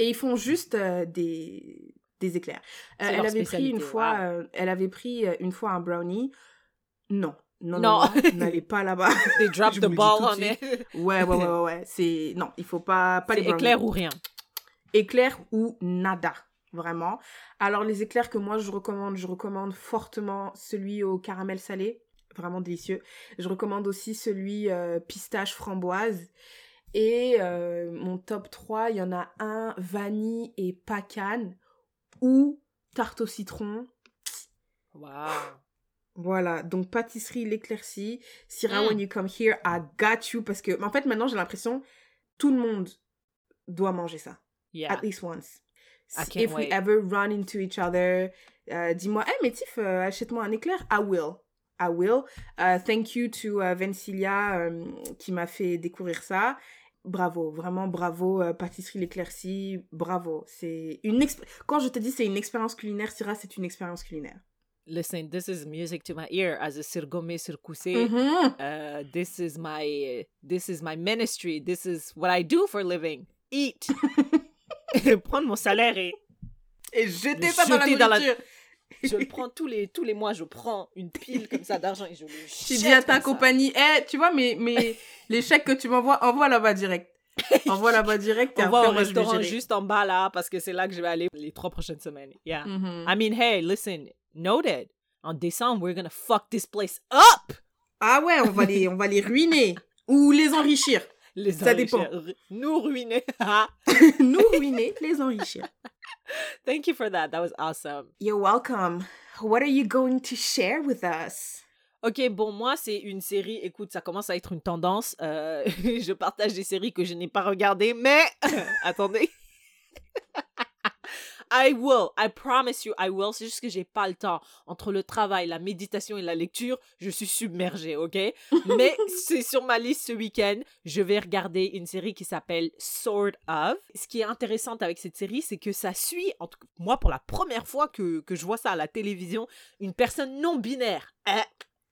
Et ils font juste euh, des, des éclairs. Euh, C'est elle avait pris une fois, wow. euh, elle avait pris euh, une fois un brownie. Non. Non, non, n'allez pas là-bas. They drop the ball on it. Ouais, ouais, ouais, ouais, ouais. C'est... Non, il faut pas... Pas les C'est brownies. éclair ou rien. Éclair ou nada, vraiment. Alors, les éclairs que moi, je recommande, je recommande fortement celui au caramel salé, vraiment délicieux. Je recommande aussi celui euh, pistache framboise. Et euh, mon top 3, il y en a un vanille et pacane ou tarte au citron. Wow. Voilà, donc pâtisserie l'éclaircie. Syrah, Mm. when you come here, I got you. Parce que, en fait, maintenant, j'ai l'impression tout le monde doit manger ça. Yeah. At least once. I Si- can't If we ever run into each other, euh, dis-moi, hey, mais Tiff, euh, achète-moi un éclair. I will. I will. Uh, thank you to uh, Vencilia euh, qui m'a fait découvrir ça. Bravo, vraiment bravo, euh, pâtisserie l'éclaircie, bravo. C'est une Quand je te dis c'est une expérience culinaire, Syrah, c'est une expérience culinaire. Listen, this is music to my ear as a sirgome sirkuse. Mhm. Uh, this is my this is my ministry. This is what I do for a living. Eat. Prendre mon salaire et Et jeter ça dans la jeter dans la- nourriture. Je le prends tous les tous les mois. Je prends une pile comme ça d'argent et je le Tu dis à ta compagnie, eh, tu vois, mais, mais les chèques que tu m'envoies, envoie là-bas direct. Envoie là-bas direct. et après, au moi, je vais restaurant juste en bas là parce que c'est là que je vais aller les trois prochaines semaines. Yeah. Mhm. I mean, hey, listen, noted. En décembre, we're gonna fuck this place up. Ah ouais, on va les, on va les ruiner. Ou les enrichir. Les Ça dépend. enrichir. Nous ruiner. Nous ruiner, les enrichir. Thank you for that. That was awesome. You're welcome. What are you going to share with us? Ok, bon, moi, c'est une série. Écoute, ça commence à être une tendance. Euh, je partage des séries que je n'ai pas regardées, mais attendez. I will, I promise you, I will. C'est juste que j'ai pas le temps. Entre le travail, la méditation et la lecture, je suis submergée, ok? Mais c'est sur ma liste ce week-end. Je vais regarder une série qui s'appelle Sword of. Ce qui est intéressant avec cette série, c'est que ça suit, en tout cas, moi, pour la première fois que, que je vois ça à la télévision, une personne non binaire. Eh,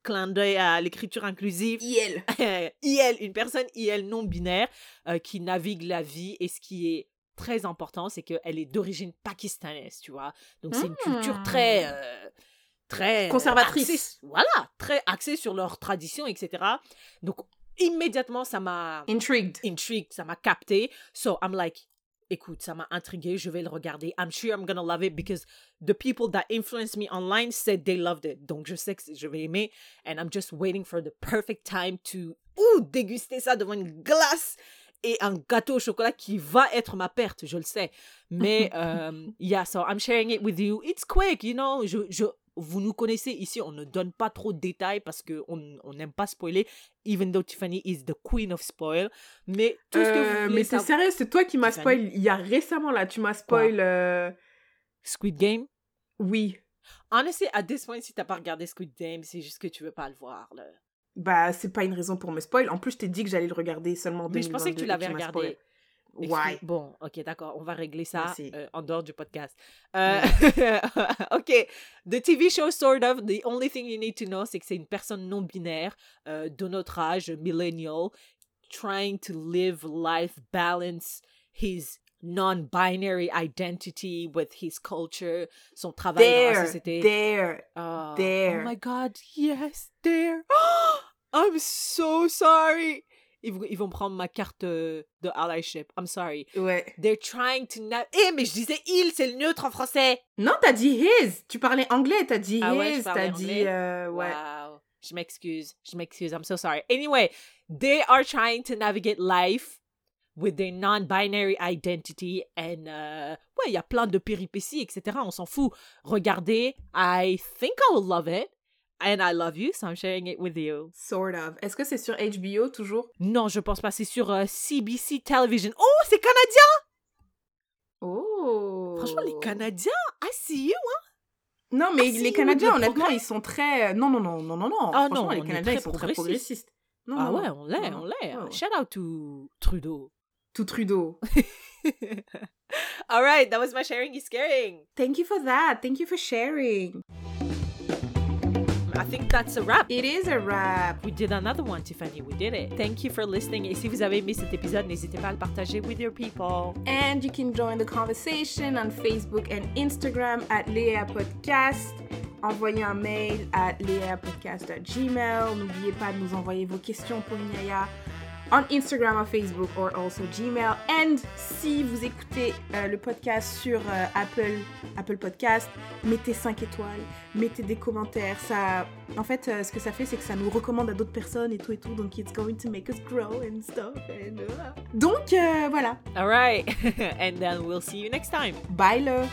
clin d'œil à l'écriture inclusive. IL. IL, une personne IL non binaire euh, qui navigue la vie et ce qui est très important, c'est qu'elle est d'origine pakistanaise, tu vois. Donc c'est une culture Hmm. très euh, très euh, Conservatrice. axée- voilà, très axée sur leurs traditions, etc. Donc immédiatement ça m'a Intrigued. intrigued, ça m'a capté. So I'm like, écoute, ça m'a intrigué, je vais le regarder. I'm sure I'm gonna love it because the people that influenced me online said they loved it. Donc je sais que je vais aimer and I'm just waiting for the perfect time to ouh, déguster ça devant une glace et un gâteau au chocolat qui va être ma perte, je le sais. Mais euh, yeah, so I'm sharing it with you. It's quick, you know. Je, je, vous nous connaissez ici, on ne donne pas trop de détails parce qu'on on n'aime pas spoiler, even though Tiffany is the queen of spoil. Mais tout ce que vous Euh, voulez mais c'est savoir- sérieux, c'est toi qui m'as spoil. Il y a récemment là, tu m'as spoil. euh, Squid Game? Oui. Honestly, at this point, si t'as pas regardé Squid Game, c'est juste que tu veux pas le voir. Là. Bah, c'est pas une raison pour me spoil. En plus, je t'ai dit que j'allais le regarder seulement en Mais je pensais que 2022 tu l'avais regardé. Ouais. Bon, ok, d'accord. On va régler ça euh, en dehors du podcast. Euh, ok. The TV show, sort of, the only thing you need to know, c'est que c'est une personne non binaire euh, de notre âge, millennial, trying to live life, balance his non-binary identity with his culture, son travail dans la There, société. there. Oh, There. Oh my god, yes, there. I'm so sorry. Ils, ils vont prendre ma carte euh, de allyship. I'm sorry. Ouais. They're trying to Eh, mais je disais il, c'est le neutre en français. Non, t'as dit his. Tu parlais anglais, t'as dit Ah ouais, his, parlais t'as dit euh, ouais. Wow. Je m'excuse. Je m'excuse. I'm so sorry. Anyway, they are trying to navigate life with their non-binary identity and euh, ouais, il y a plein de péripéties, etc. On s'en fout. Regardez. I think I will love it. And I love you, so I'm sharing it with you. Sort of. Est-ce que c'est sur HBO toujours? Non, je pense pas. C'est sur euh, CBC Television. Oh, c'est canadien! Oh. Franchement, les Canadiens, I see you, hein? Non, mais Ah, les Canadiens, honnêtement, ils sont très. Non, non, non, non, non, non. Ah, Franchement, non, les Canadiens, ils sont très progressistes. Non, ah non, ouais, on l'est, on l'est. ouais. Shout out to Trudeau. Tout Trudeau. All right, that was my sharing is caring. Thank you for that. Thank you for sharing. I think that's a wrap. It is a wrap. We did another one, Tiffany. We did it. Thank you for listening. Et si vous avez aimé cet épisode, n'hésitez pas à le partager with your people. And you can join the conversation on Facebook and Instagram at Léa Podcast. Envoyez un mail à leapodcast.gmail. N'oubliez pas de nous envoyer vos questions pour Inaya on Instagram or Facebook or also Gmail. And si vous écoutez euh, le podcast sur euh, Apple, Apple Podcast, mettez 5 étoiles, mettez des commentaires. Ça, en fait, euh, ce que ça fait, c'est que ça nous recommande à d'autres personnes et tout et tout. Donc, it's going to make us grow and stuff. and, uh. Donc, voilà. All right. and then we'll see you next time. Bye, le.